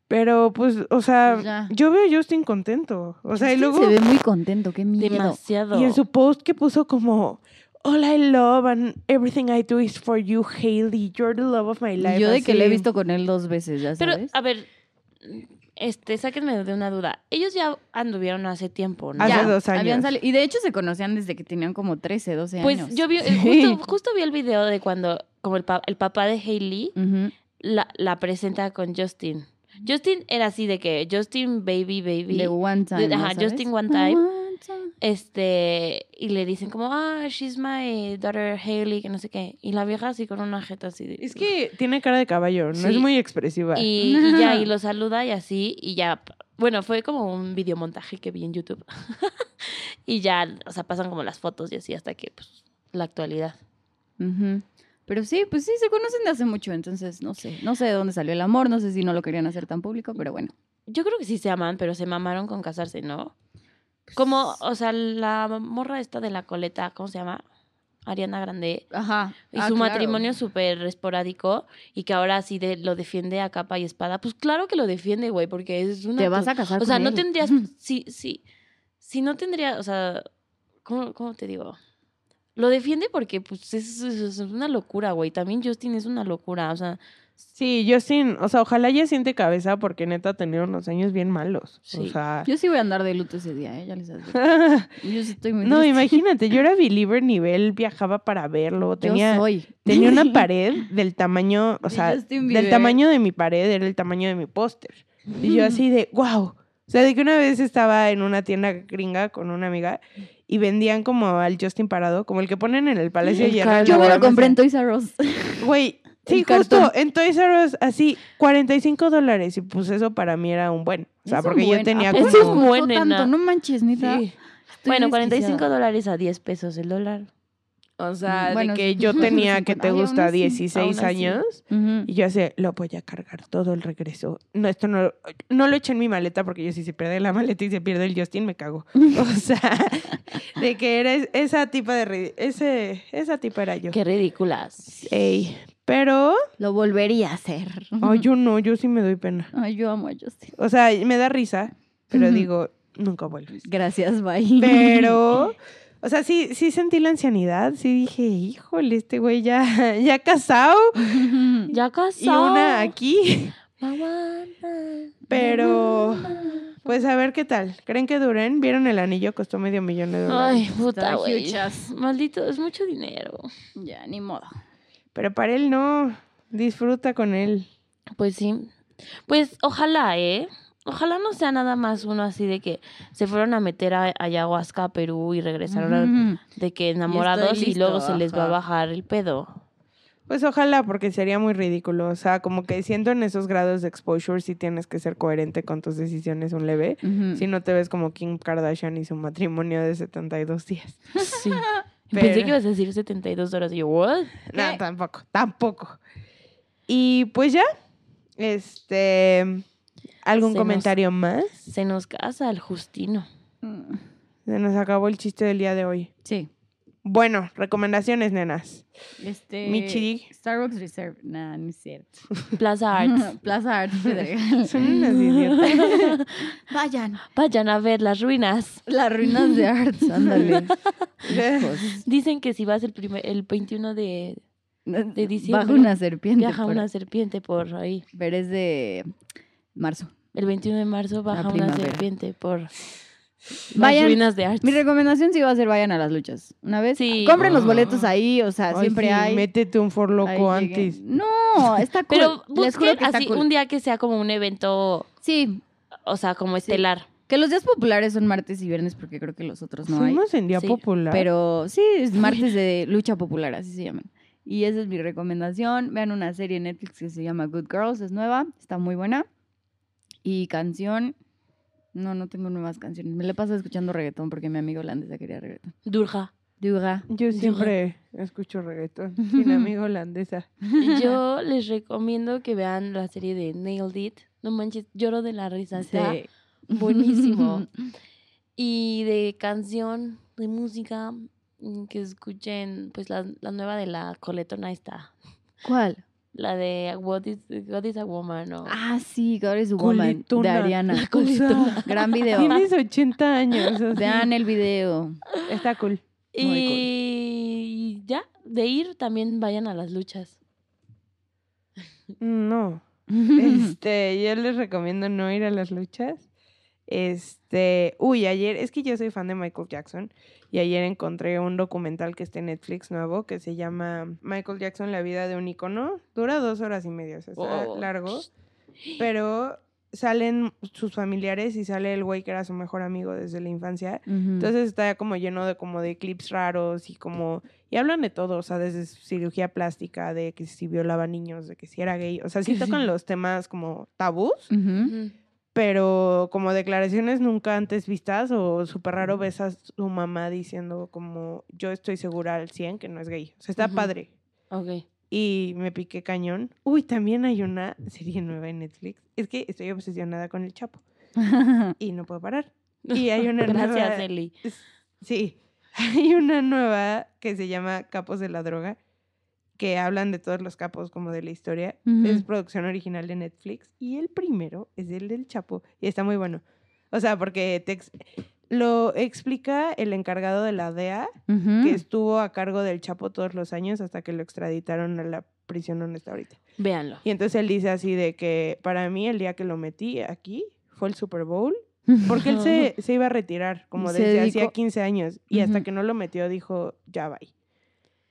Pero, pues, o sea, Pues ya. yo veo a Justin contento. O sea, y luego... Se ve muy contento, qué miedo. Demasiado. Y en su post que puso como... All I love and everything I do is for you, Hailey. You're the love of my life. Yo de que le he así. visto con él dos veces, ya Pero, sabes. a ver, este, sáquenme de una duda. Ellos ya anduvieron hace tiempo, ¿no? Hace Ya, dos años. habían sali- Y de hecho se conocían desde que tenían como 13, 12 Pues años. yo vi, Sí. justo, justo vi el video de cuando, como el, pa- el papá de Hailey Ujú. la, la presenta con Justin. Justin era así de que Justin baby baby. De one time. De- ajá. Justin one The time. one time. Este, y le dicen como, ah, she's my daughter Hailey, que no sé qué. Y la vieja así con una jeta así de... Es que tiene cara de caballo, no es muy expresiva. Y, y ya, y lo saluda y así, y ya, bueno, fue como un videomontaje que vi en YouTube. y ya, o sea, pasan como las fotos y así hasta que, pues, la actualidad. Pero sí, pues sí, se conocen de hace mucho, entonces no sé. No sé de dónde salió el amor, no sé si no lo querían hacer tan público, pero bueno. Yo creo que sí se aman, pero se mamaron con casarse, ¿no? Como, o sea, la morra esta de la coleta, ¿cómo se llama? Ariana Grande. Ajá. Y Ah, su claro. matrimonio súper esporádico y que ahora sí de, lo defiende a capa y espada. Pues claro que lo defiende, güey, porque es una... Te vas a casar O sea, con no él. tendrías... Sí, sí. Si no tendría, o sea... ¿Cómo, cómo te digo? Lo defiende porque, pues, es, es- es una locura, güey. También Justin es una locura. O sea, Sí, Justin, o sea, ojalá ya siente cabeza porque neta ha tenido unos años bien malos. O Sí. sea. Yo sí voy a andar de luto ese día, ¿eh? Ya les advierto. Yo sí estoy muy no, triste. imagínate, yo era believer nivel, viajaba para verlo, Yo tenía, soy. tenía una pared del tamaño, o sea, del tamaño de mi pared era el tamaño de mi póster. Y yo así de, wow. O sea, de que una vez estaba en una tienda gringa con una amiga y vendían como al Justin Parado, como el que ponen en el Palacio de Hierro. Yo me lo compré en. Toys R Us. Güey, sí, justo cartón. en Toys R Us, así, 45 dólares. Y pues eso para mí era un buen. O sea, Es porque buen- yo tenía ¿a como... poco Eso es buen, tanto? No manches, neta. Sí. Estoy Bueno, 45 desquiciada. dólares a 10 pesos el dólar. O sea, Bueno, de que sí. yo tenía, que 50. te gusta? así, 16 aún así. años. Y yo así, lo voy a cargar todo el regreso. No, esto no, no lo eché en mi maleta porque yo si se pierde la maleta y se pierde el Justin, me cago. O sea, de que era es- esa tipa de... Ese, esa tipa era yo. Qué ridículas. Ey, pero... Lo volvería a hacer. Ay, yo no, yo sí me doy pena. Ay, yo amo a Justin. O sea, me da risa, pero digo, nunca vuelves. Gracias, bye. Pero, o sea, sí, sí sentí la ancianidad, sí dije, híjole, este güey ya, ya casado Ya casó. y una aquí. Aguanta. Pero, pues a ver qué tal. ¿Creen que duren? ¿Vieron el anillo? Costó medio millón de dólares. Ay, puta, güey. huchas. Maldito, es mucho dinero. Ya, ni modo. Pero para él no. Disfruta con él. Pues sí. Pues ojalá, ¿eh? Ojalá no sea nada más uno así de que se fueron a meter a, ayahuasca a Perú y regresaron de que enamorados y, luego se les va a bajar el pedo. Pues ojalá, porque sería muy ridículo. O sea, como que siento en esos grados de exposure sí tienes que ser coherente con tus decisiones un leve. Si no te ves como Kim Kardashian y su matrimonio de 72 días. Sí. Pensé que ibas a decir 72 horas y yo, ¿what? No, tampoco, tampoco. Y pues ya, este, ¿algún Se nos- comentario más? Se nos casa el Justino. Mm, Se nos acabó el chiste del día de hoy. Sí. Bueno, recomendaciones, nenas. Este. Michi. Starbucks Reserve. Nah, no es cierto. Plaza Arts. Plaza Arts Pedregal. Son unas idiotas. Vayan. Vayan a ver las ruinas. Las ruinas de Arts, ándale. Dicen que si vas el, primer, el 21 de... De diciembre. Baja una serpiente. Viaja por- una serpiente por ahí. Pero es de marzo. El 21 de marzo baja una serpiente por las Vayan. ruinas de Arts. Mi recomendación sí va a ser vayan a las luchas. Una vez. Sí. Compren los boletos ahí, o sea, Ay, siempre sí, hay. Métete un for loco ahí lleguen. antes. No, está cool. Pero Les juro busquen que así cool. un día que sea como un evento, Sí, o sea, como estelar. que los días populares son martes y viernes porque creo que los otros no hay. Fuimos en día Sí, popular. Pero sí, es martes de lucha popular, así se llaman. Y esa es mi recomendación. Vean una serie en Netflix que se llama Good Girls, es nueva, está muy buena. Y canción, no, no tengo nuevas canciones. Me la paso escuchando reggaetón porque mi amigo holandesa quería reggaetón. Durja. Dura. Yo siempre escucho reggaetón. Sin amigo holandesa. Yo les recomiendo que vean la serie de Nailed It. No manches, lloro de la risa. Está Sí. buenísimo. Y de canción, de música, mm, que escuchen, pues la, la nueva de la coletona está. ¿Cuál? La de What is, What is a Woman o Ah, sí, God is a Woman, de. Ariana. O sea, Gran video. Tienes 80 años. así. Vean el video. Está cool. muy Y ya, de ir también vayan a las luchas. No. Este, yo les recomiendo no ir a las luchas. Este, uy, ayer, es que yo soy fan de Michael Jackson y ayer encontré un documental que está en Netflix nuevo que se llama Michael Jackson, la vida de un icono. Dura dos horas y media, o sea, está Oh. largo, pero salen sus familiares y sale el güey que era su mejor amigo desde la infancia. Entonces está como lleno de como de clips raros y como y hablan de todo, o sea, desde cirugía plástica, de que si violaba niños, de que si era gay, o sea, sí tocan los temas como tabús, pero como declaraciones nunca antes vistas o súper raro ves a su mamá diciendo como yo estoy segura al 100 que no es gay. O sea, está padre. Ok. Y me piqué cañón. Uy, también hay una serie nueva en Netflix. Es que estoy obsesionada con el Chapo y no puedo parar. Y hay una Gracias, nueva Eli. Sí, hay una nueva que se llama Capos de la Droga, que hablan de todos los capos como de la historia. Es producción original de Netflix y el primero es el del Chapo y está muy bueno. O sea, porque te ex- lo explica el encargado de la DEA, que estuvo a cargo del Chapo todos los años hasta que lo extraditaron a la prisión donde está ahorita. Véanlo. Y entonces él dice así de que para mí el día que lo metí aquí fue el Super Bowl, porque él se, se iba a retirar como desde hacía dedicó- 15 años y hasta que no lo metió dijo, ya va.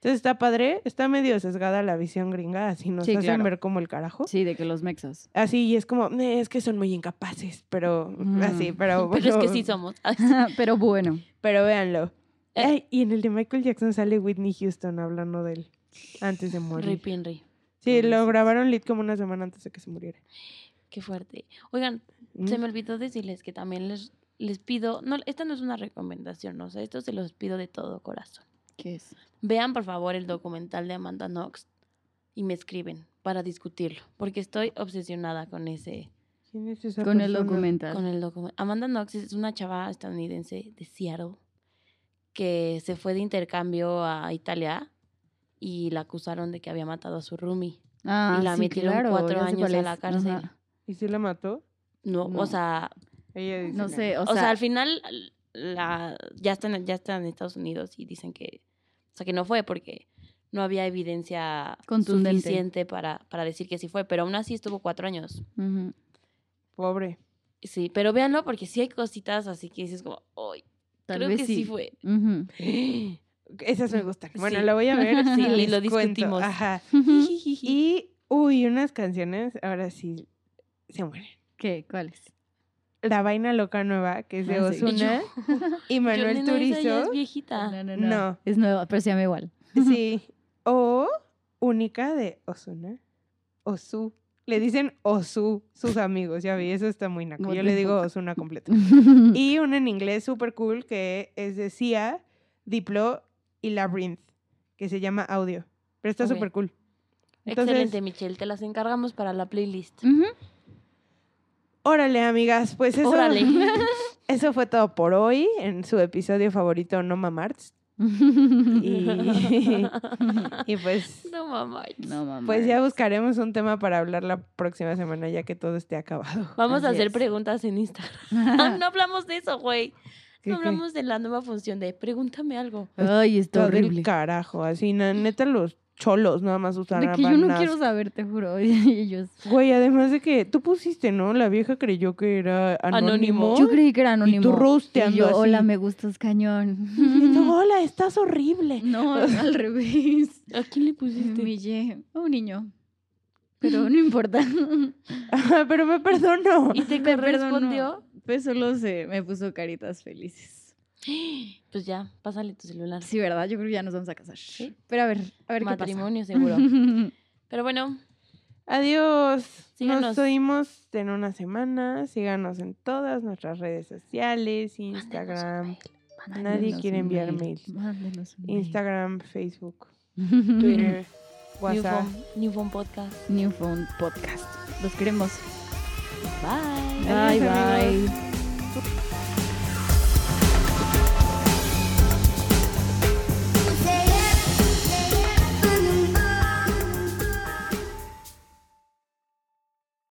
Entonces está padre, está medio sesgada la visión gringa, así nos Sí, hacen claro. ver como el carajo. Sí, de que los mexas. Así, y es como, "Eh, es que son muy incapaces, pero Mm. así, pero... Pero es que sí somos. Pero bueno. Pero véanlo. Eh. Ay, y en el de Michael Jackson sale Whitney Houston hablando de él antes de morir. Rip Henry. Sí, lo grabaron lit como una semana antes de que se muriera. Qué fuerte. Oigan, se me olvidó decirles que también les, les pido, no, esta no es una recomendación, o sea, esto se los pido de todo corazón. ¿Qué es? Vean por favor el documental de Amanda Knox y me escriben para discutirlo, porque estoy obsesionada con ese, ¿Quién es esa Con el documental. con el documental. Amanda Knox es una chava estadounidense de Seattle que se fue de intercambio a Italia y la acusaron de que había matado a su roomie. Ah, y la sí, metieron claro, cuatro años a la cárcel. Ajá. ¿Y si la mató? No, No. o sea, Ella dice No sé, o, O, sea, sea, al final la, ya, están, ya están en Estados Unidos y dicen que, sea, que no fue porque no había evidencia suficiente para, para decir que sí fue, pero aún así estuvo cuatro años. Pobre. Sí, pero véanlo porque sí hay cositas así que dices como, ¡ay! Tal Creo vez que sí, fue. Ujú. Esas me gustan. Bueno, Sí. la voy a ver. Sí, y lo cuento. discutimos. Ajá. Y, uy, unas canciones, ahora sí, se mueren. ¿Qué? ¿Cuáles? La Vaina Loca Nueva, que es de Ah, sí. Osuna y Manuel esa ya Turizo. es viejita. No, no, no. No. Es nuevo, pero se llama igual. Sí. O Única de Osuna. Osu. Le dicen Osu sus amigos, ya vi, eso está muy naco. Yo le digo? Osuna completo. Y una en inglés súper cool que es de Sia, Diplo y Labyrinth, que se llama Audio. Pero está Ok. súper cool. Entonces, Excelente, Michelle. Te las encargamos para la playlist. Órale, amigas, pues eso, Órale. eso fue todo por hoy en su episodio favorito, No Mamarts. Y, y pues, no, mamá. no, mamá. pues ya buscaremos un tema para hablar la próxima semana, ya que todo esté acabado. Vamos a hacer es. preguntas en Instagram. no hablamos de eso, güey. ¿Qué, hablamos de la nueva función de pregúntame algo. Ay, está el horrible. carajo, así, neta, los cholos nada más usan De que yo no quiero saber, te juro. Y ellos. Güey, además de que tú pusiste, ¿no? La vieja creyó que era anónimo. Anónimo. Yo creí que era anónimo. tú rosteando Y yo, así. hola, me gustas cañón. Y tú, hola, estás horrible. No, al revés. ¿A quién le pusiste? Humillé a un niño. Pero no importa. Pero me perdono. ¿Y te Me respondió? Pues solo se me puso caritas felices. Pues ya, pásale tu celular. Sí, ¿verdad? Yo creo que ya nos vamos a casar. Pero a ver, a ver Matrimonio qué seguro. pasa. Pero bueno, Adiós. Síganos. Nos oímos en una semana. Síganos en todas nuestras redes sociales, Instagram, Nadie quiere enviar mail. mails. Mándenos un mail. Instagram, Facebook, Twitter, WhatsApp. Phone, New Phone Podcast. New Phone Podcast. Los queremos. Bye. Bye, bye.